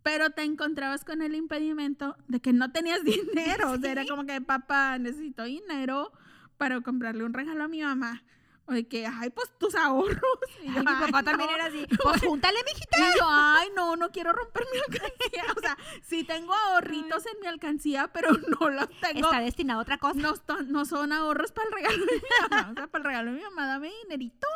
pero te encontrabas con el impedimento de que no tenías dinero. O sea, era como que, papá, necesito dinero para comprarle un regalo a mi mamá. De que, ay, pues tus ahorros. Y Ay, mi papá "Ay, también no". era así. Pues júntale, mijita. Y yo, ay, no, no quiero romper mi alcancía. O sea, sí tengo ahorritos en mi alcancía, pero no los tengo Está destinado a otra cosa. no, no son ahorros para el regalo de mi mamá. O sea, para el regalo de mi mamá, dame dinerito.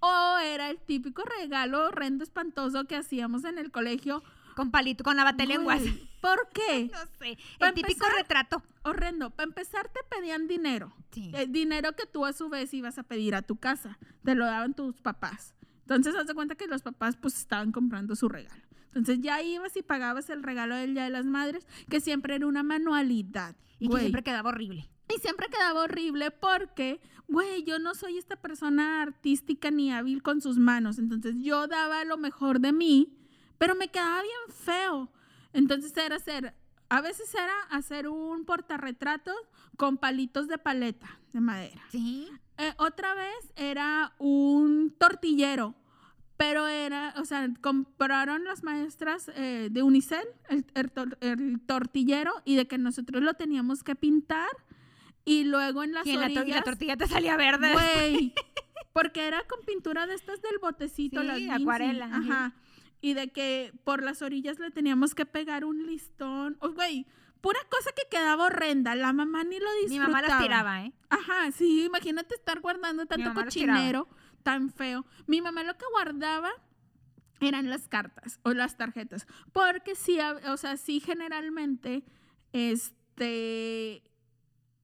O era el típico regalo horrendo, espantoso que hacíamos en el colegio. Con palito, con la lenguas. Güey, ¿Por qué? No sé. Pa' El típico empezar- retrato. Horrendo. Para empezar, te pedían dinero. Sí. El dinero que tú a su vez ibas a pedir a tu casa. Te lo daban tus papás. Entonces, haz de cuenta que los papás pues estaban comprando su regalo. Entonces ya ibas y pagabas el regalo del Día de las Madres, que siempre era una manualidad. Y que siempre quedaba horrible. Y siempre quedaba horrible porque, güey, yo no soy esta persona artística ni hábil con sus manos. Entonces yo daba lo mejor de mí, pero me quedaba bien feo. Entonces era hacer, a veces era hacer un portarretrato con palitos de paleta de madera. Sí. Eh, otra vez era un tortillero, pero era, o sea, compraron las maestras eh, de Unicel el, el tor- el tortillero y de que nosotros lo teníamos que pintar y luego en las Y en la, y la tortilla te salía verde. güey, porque era con pintura de estas del botecito, Sí, Vinci, acuarela, ajá. ajá. Y de que por las orillas le teníamos que pegar un listón, oh, güey, pura cosa que quedaba horrenda, la mamá ni lo Mi disfrutaba. mamá las tiraba, ¿eh? Ajá, sí, imagínate estar guardando tanto cochinero tan feo. Mi mamá lo que guardaba eran las cartas o las tarjetas, porque sí, o sea, sí generalmente, este,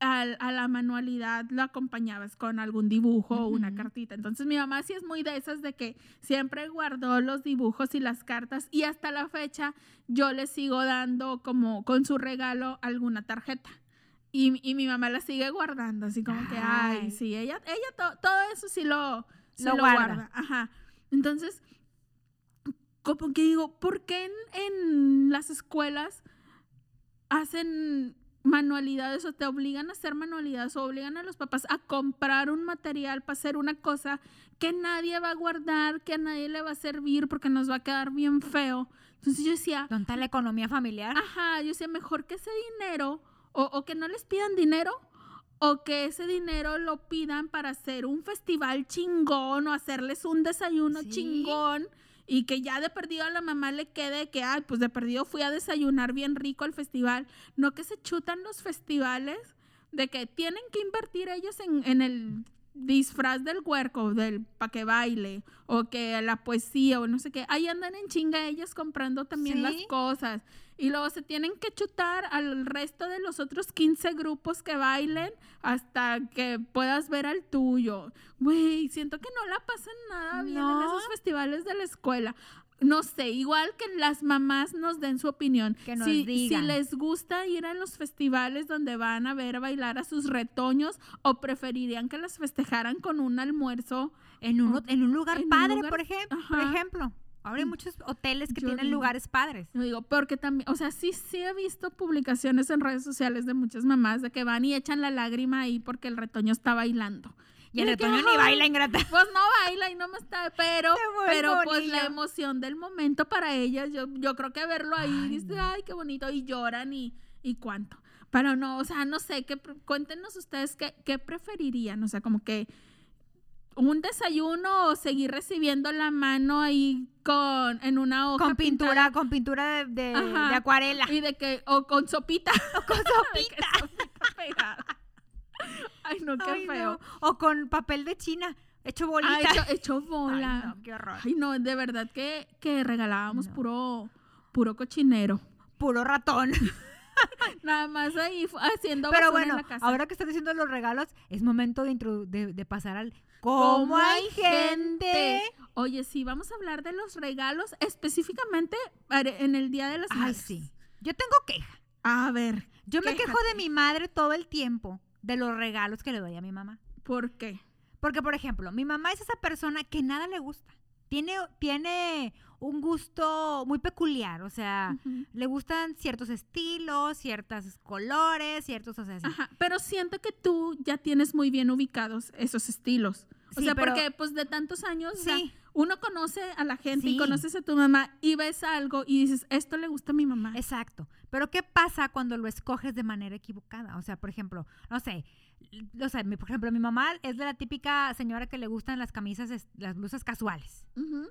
a, la manualidad lo acompañabas con algún dibujo o una cartita. Entonces mi mamá sí es muy de esas de que siempre guardó los dibujos y las cartas y hasta la fecha yo le sigo dando como con su regalo alguna tarjeta. Y, y mi mamá la sigue guardando, así como que, ay, Ay. sí, ella, ella to- todo eso sí lo, sí Lo lo guarda. guarda. Ajá. Entonces, como que digo, ¿por qué en, en las escuelas hacen manualidades o te obligan a hacer manualidades o obligan a los papás a comprar un material para hacer una cosa que nadie va a guardar, que a nadie le va a servir porque nos va a quedar bien feo? Entonces yo decía, ¿Dónde está la economía familiar? Ajá, yo decía, mejor que ese dinero, o, o que no les pidan dinero, o que ese dinero lo pidan para hacer un festival chingón, o hacerles un desayuno Sí. chingón, y que ya de perdido a la mamá le quede que, ay, pues de perdido fui a desayunar bien rico al festival. No que se chutan los festivales de que tienen que invertir ellos en, en el disfraz del huerco, del para que baile, o que la poesía, o no sé qué, ahí andan en chinga ellas comprando también las cosas. Y luego se tienen que chutar al resto de los otros 15 grupos que bailen hasta que puedas ver al tuyo. Güey, siento que no la pasan nada bien en esos festivales de la escuela. No sé, igual que las mamás nos den su opinión. Que nos si, si les gusta ir a los festivales donde van a ver bailar a sus retoños o preferirían que las festejaran con un almuerzo. En un, en un lugar En un padre, lugar- por, ejemplo por Ajá. ejemplo. Ahora hay muchos hoteles que Yo tienen digo- lugares padres. Yo digo, porque también, o sea, sí, sí he visto publicaciones en redes sociales de muchas mamás de que van y echan la lágrima ahí porque el retoño está bailando. Y el que, retoño ni "Ay, baila, ingrata. Pues no baila y no me está, pero, pero pues la emoción del momento para ellas, yo, yo creo que verlo ahí, Ay, dice, no. ay, qué bonito, y lloran y, y cuánto. Pero no, o sea, no sé, qué pre- cuéntenos ustedes qué, qué preferirían, o sea, como que un desayuno o seguir recibiendo la mano ahí con, en una hoja Con pintura, pintada con pintura de, de- Ajá. de acuarela. y de que, o con sopita. con De que sopita. sopita pegada. Ay, no, qué Ay, no. feo. O con papel de China, hecho bolita. Ah, hecho, hecho bola. Ay, no, qué horror. Ay, no, de verdad que, que regalábamos No. puro, puro cochinero. Puro ratón. Nada más ahí haciendo Pero bueno, en la casa. ahora que estás diciendo los regalos, es momento de, de, de pasar al... ¿Cómo ¿Cómo hay gente? Oye, sí, vamos a hablar de los regalos específicamente en el Día de las Ay, Madres. sí. Yo tengo queja. A ver, Yo me quejo de mi madre todo el tiempo de los regalos que le doy a mi mamá. ¿por qué? Porque, por ejemplo, mi mamá es esa persona que nada le gusta. Tiene, tiene un gusto muy peculiar, o sea, le gustan ciertos estilos, ciertos colores, ciertos, o sea. Ajá, pero siento que tú ya tienes muy bien ubicados esos estilos. O Sí, sea, pero- porque pues de tantos años, o sea, Sí. uno conoce a la gente y conoces a tu mamá y ves algo y dices, esto le gusta a mi mamá. Exacto. Pero ¿qué pasa cuando lo escoges de manera equivocada? O sea, por ejemplo, no sé, o sea, mi- por ejemplo, mi mamá es de la típica señora que le gustan las camisas, las blusas casuales.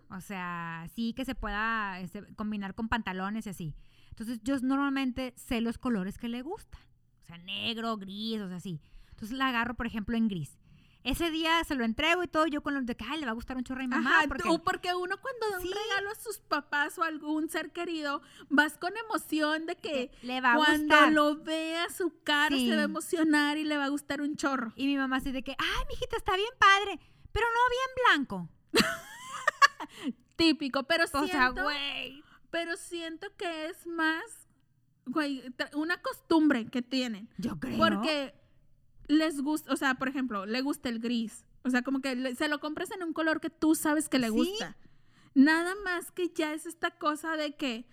O sea, sí que se pueda este, combinar con pantalones y así. Entonces, yo normalmente sé los colores que le gustan. O sea, negro, gris, o sea, así. Entonces, la agarro, por ejemplo, en gris. Ese día se lo entrego y todo, yo con los de que, ay, le va a gustar un chorro a mi mamá. Ajá, porque... uno cuando da un Sí. regalo a sus papás o a algún ser querido, vas con emoción de que le va a cuando gustar. lo vea su cara Sí. se va a emocionar y le va a gustar un chorro. Y mi mamá así de que, ay, mijita, está bien padre, pero no bien blanco. Típico, pero O sea, siento, güey. pero siento que es más, güey, una costumbre que tienen. Yo creo. Porque les gusta, o sea, por ejemplo, le gusta el gris. O sea, como que le- se lo compras en un color que tú sabes que le Sí. gusta. Nada más que ya es esta cosa de que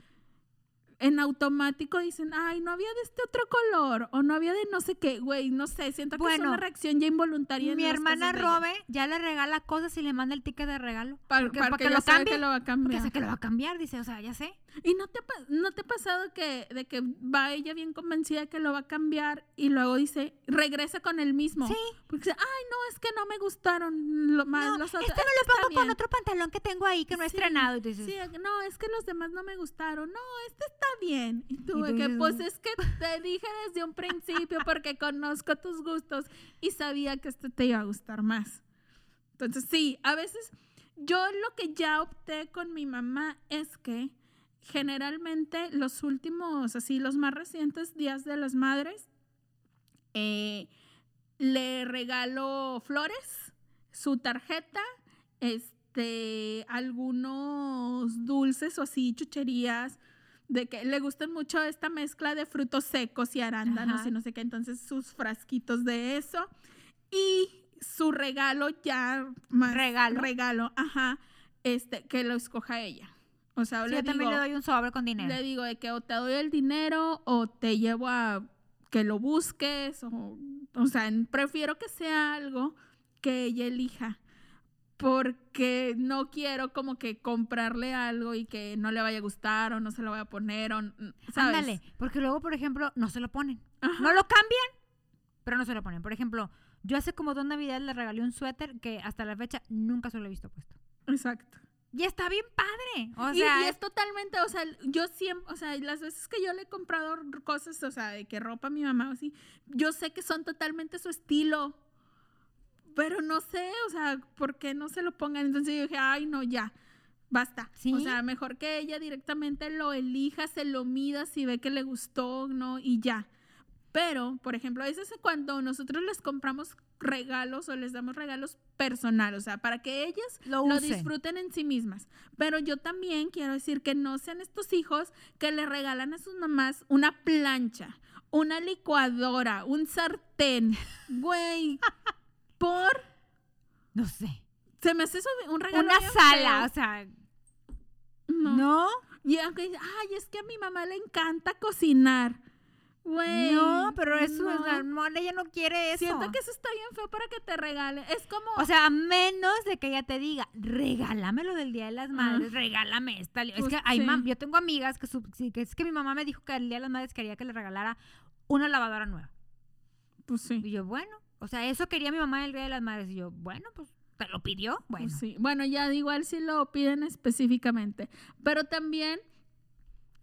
en automático dicen, ay, no había de este otro color, o no había de no sé qué, güey, no sé, siento que es una reacción ya involuntaria. mi hermana. Robe ya le regala cosas y le manda el ticket de regalo. Pa- porque, para para que, que lo sabe cambie. que lo va a Porque cambiar. sé que lo va a cambiar, dice, o sea, ya sé. ¿Y no te, no te ha pasado que, de que va ella bien convencida que lo va a cambiar y luego dice, regresa con el mismo? Sí. Porque dice, ay, no, es que no me gustaron lo más No, los este otros. me lo está pongo con bien". otro pantalón que tengo ahí que no he Sí, estrenado. Y tú dices, Sí, no, es que los demás no me gustaron. No, este está bien. Y tú que, pues es que te dije desde un principio porque conozco tus gustos y sabía que este te iba a gustar más. Entonces, sí, a veces yo lo que ya opté con mi mamá es que generalmente los últimos, así, los más recientes días de las madres, eh, le regalo flores, su tarjeta, este, algunos dulces o así, chucherías, de que le gustan mucho esta mezcla de frutos secos y arándanos Ajá. y no sé qué, entonces sus frasquitos de eso. Y su regalo ya más Regalo. regalo, ajá, este, que lo escoja ella. O sea, Sí, le yo también le doy un sobre con dinero. le digo de que o te doy el dinero o te llevo a que lo busques o, o sea, prefiero que sea algo que ella elija porque no quiero como que comprarle algo y que no le vaya a gustar o no se lo vaya a poner o ¿sabes? Ándale, porque luego, por ejemplo, no se lo ponen. Ajá. No lo cambian, pero no se lo ponen. Por ejemplo, yo hace como dos navidades le regalé un suéter que hasta la fecha nunca se lo he visto puesto. Exacto. Y está bien padre. O Y- sea, y, es totalmente, o sea, yo siempre, o sea, las veces que yo le he comprado cosas, o sea, de que ropa a mi mamá o así, yo sé que son totalmente su estilo. Pero no sé, o sea, ¿por qué no se lo pongan? Entonces yo dije, ay, no, ya, basta. ¿Sí? O sea, mejor que ella directamente lo elija, se lo mida, si ve que le gustó, ¿no? Y ya. Pero, por ejemplo, a veces cuando nosotros les compramos regalos o les damos regalos personales, o sea, para que ellas Lo lo, disfruten en sí mismas. Pero yo también quiero decir que no sean estos hijos que le regalan a sus mamás una plancha, una licuadora, un sartén. Güey, por... No sé. Se me hace eso un regalo Una sala, feo. o sea, No. ¿no? Y aunque dice, ay, es que a mi mamá le encanta cocinar. Güey. No, pero eso, no. sea, no, ella no quiere eso. Siento que eso está bien feo para que te regalen. Es como. O sea, a menos de que ella te diga, regálamelo del Día de las Madres, regálame esta. li-". Es Pues, que hay sí. mam- yo tengo amigas que, su- que es que mi mamá me dijo que el Día de las Madres quería que le regalara una lavadora nueva. pues sí. Y yo, bueno, o sea, eso quería mi mamá el Día de las Madres. Y yo, bueno, pues, ¿te lo pidió? Bueno. Pues sí. Bueno, ya igual si lo piden específicamente. Pero también,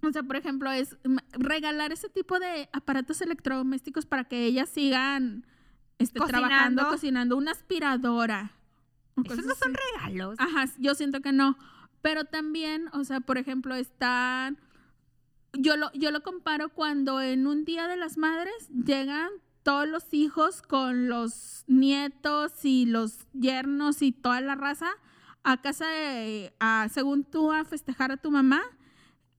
o sea, por ejemplo, es regalar ese tipo de aparatos electrodomésticos para que ellas sigan este, Cocinando. trabajando, cocinando. Una aspiradora. Esos no son así. regalos. Ajá, yo siento que no. Pero también, o sea, por ejemplo, están. Yo lo, yo lo comparo cuando en un día de las madres llegan todos los hijos con los nietos y los yernos y toda la raza a casa de, a, según tú, a festejar a tu mamá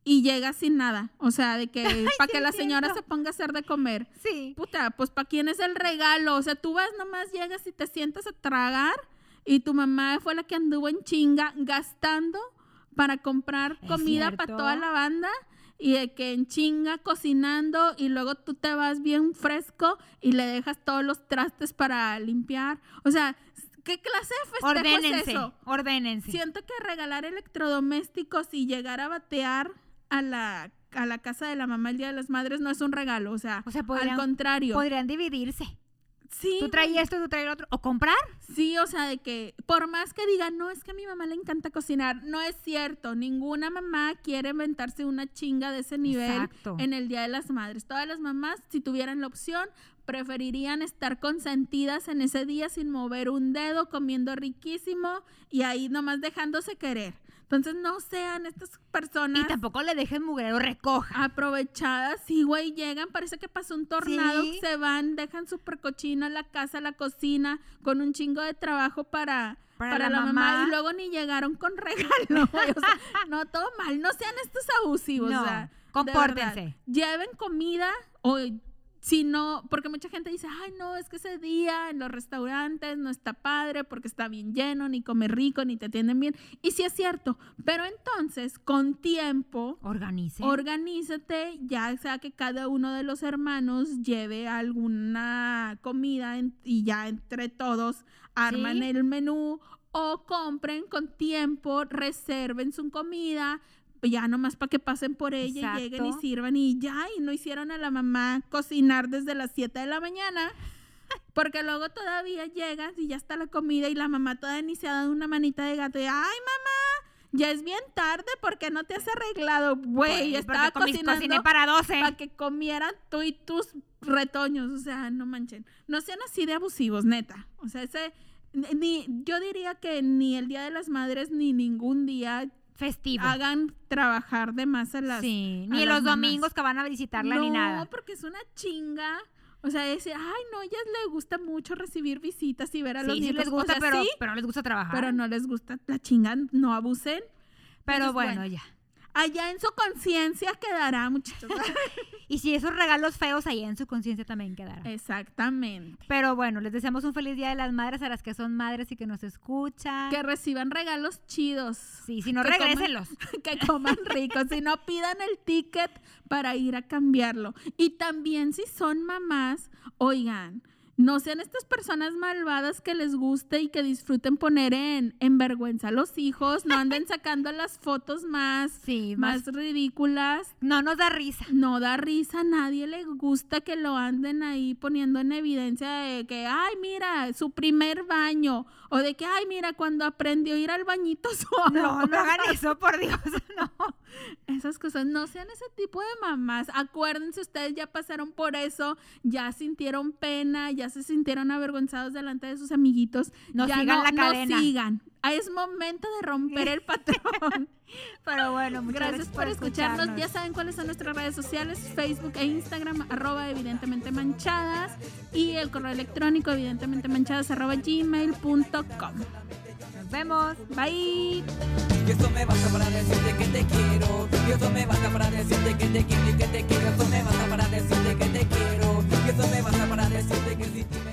y llega sin nada. O sea, de que para sí que la señora se ponga a hacer de comer. Sí. Puta, pues ¿para quién es el regalo? O sea, tú vas nomás, llegas y te sientas a tragar y tu mamá fue la que anduvo en chinga gastando para comprar comida para toda la banda y de que en chinga cocinando y luego tú te vas bien fresco y le dejas todos los trastes para limpiar. O sea, ¿qué clase de festejo es Ordénense, eso? ordénense. Siento que regalar electrodomésticos y llegar a batear a la, a la casa de la mamá el Día de las Madres no es un regalo, o sea, O sea, al contrario. podrían dividirse. Sí, Tú traes esto, tú traes otro. O comprar. sí, o sea, de que por más que digan, no, es que a mi mamá le encanta cocinar, no es cierto, ninguna mamá quiere inventarse una chinga de ese nivel Exacto. en el Día de las Madres. Todas las mamás, si tuvieran la opción, preferirían estar consentidas en ese día sin mover un dedo, comiendo riquísimo y ahí nomás dejándose querer. Entonces no sean estas personas Y tampoco le dejen mugrero, recoja. aprovechadas. Sí, güey, llegan, parece que pasó un tornado, Sí. se van, dejan súper cochina la casa, la cocina, con un chingo de trabajo para, Para para, la la, mamá. mamá. y luego ni llegaron con regalo. güey. O sea, no, todo mal, no sean estos abusivos. No, o sea, compórtense. Lleven comida o si no, porque mucha gente dice, ay, no, es que ese día en los restaurantes no está padre porque está bien lleno, ni come rico, ni te atienden bien. Y sí es cierto, pero entonces, con tiempo, Organice. Organízate, ya sea que cada uno de los hermanos lleve alguna comida en- y ya entre todos arman Sí. el menú o compren con tiempo, reserven su comida, ya nomás para que pasen por ella y lleguen y sirvan y ya, y no hicieron a la mamá cocinar desde las 7 de la mañana. Porque luego todavía llegas y ya está la comida y la mamá todavía ni se ha dado una manita de gato y ay mamá, ya es bien tarde porque no te has arreglado, güey, estaba cocinando para 12. para que comieran tú y tus retoños, o sea, no manchen, no sean así de abusivos, neta, o sea, ese ni yo diría que ni el Día de las Madres ni ningún día Festivo. hagan trabajar de más a las sí. Ni los domingos que van a visitarla ni no, nada. porque es una chinga. O sea, decir, ay, no, a ellas les gusta mucho recibir visitas y ver a los Sí, sí nietos. les O gusta, sea, pero, sí, pero no les gusta trabajar. pero no les gusta la chinga, no abusen. Pero Entonces, bueno, bueno. ya. Allá en su conciencia quedará, muchachos. Y si esos regalos feos ahí en su conciencia también quedarán. Exactamente. Pero bueno, les deseamos un feliz Día de las Madres a las que son madres y que nos escuchan. Que reciban regalos chidos. Sí, si no, que coman- que coman rico. si no, pidan el ticket para ir a cambiarlo. Y también si son mamás, oigan, no sean estas personas malvadas que les guste y que disfruten poner en, en vergüenza a los hijos. No anden sacando las fotos más, Sí, más más. ridículas. No nos da risa. No da risa, a nadie le gusta que lo anden ahí poniendo en evidencia de que, ay, mira, su primer baño, o de que, ay, mira, cuando aprendió a ir al bañito solo. No, no hagan eso, por Dios, no. Esas cosas, no sean ese tipo de mamás. Acuérdense, ustedes ya pasaron por eso, ya sintieron pena, ya se sintieron avergonzados delante de sus amiguitos. No ya sigan no, la no cadena. sigan. Ah, Es momento de romper el patrón. Pero bueno, muchas Gracias por escucharnos. Ya saben cuáles son nuestras redes sociales, Facebook e Instagram, arroba evidentemente manchadas y el correo electrónico evidentemente manchadas arroba gmail.com. Nos vemos. Bye. Y eso me basta para decirte que te quiero. Y eso me basta para decirte que te quiero y que te quiero. Eso me basta para decirte que te quiero. Y eso me basta para decirte que si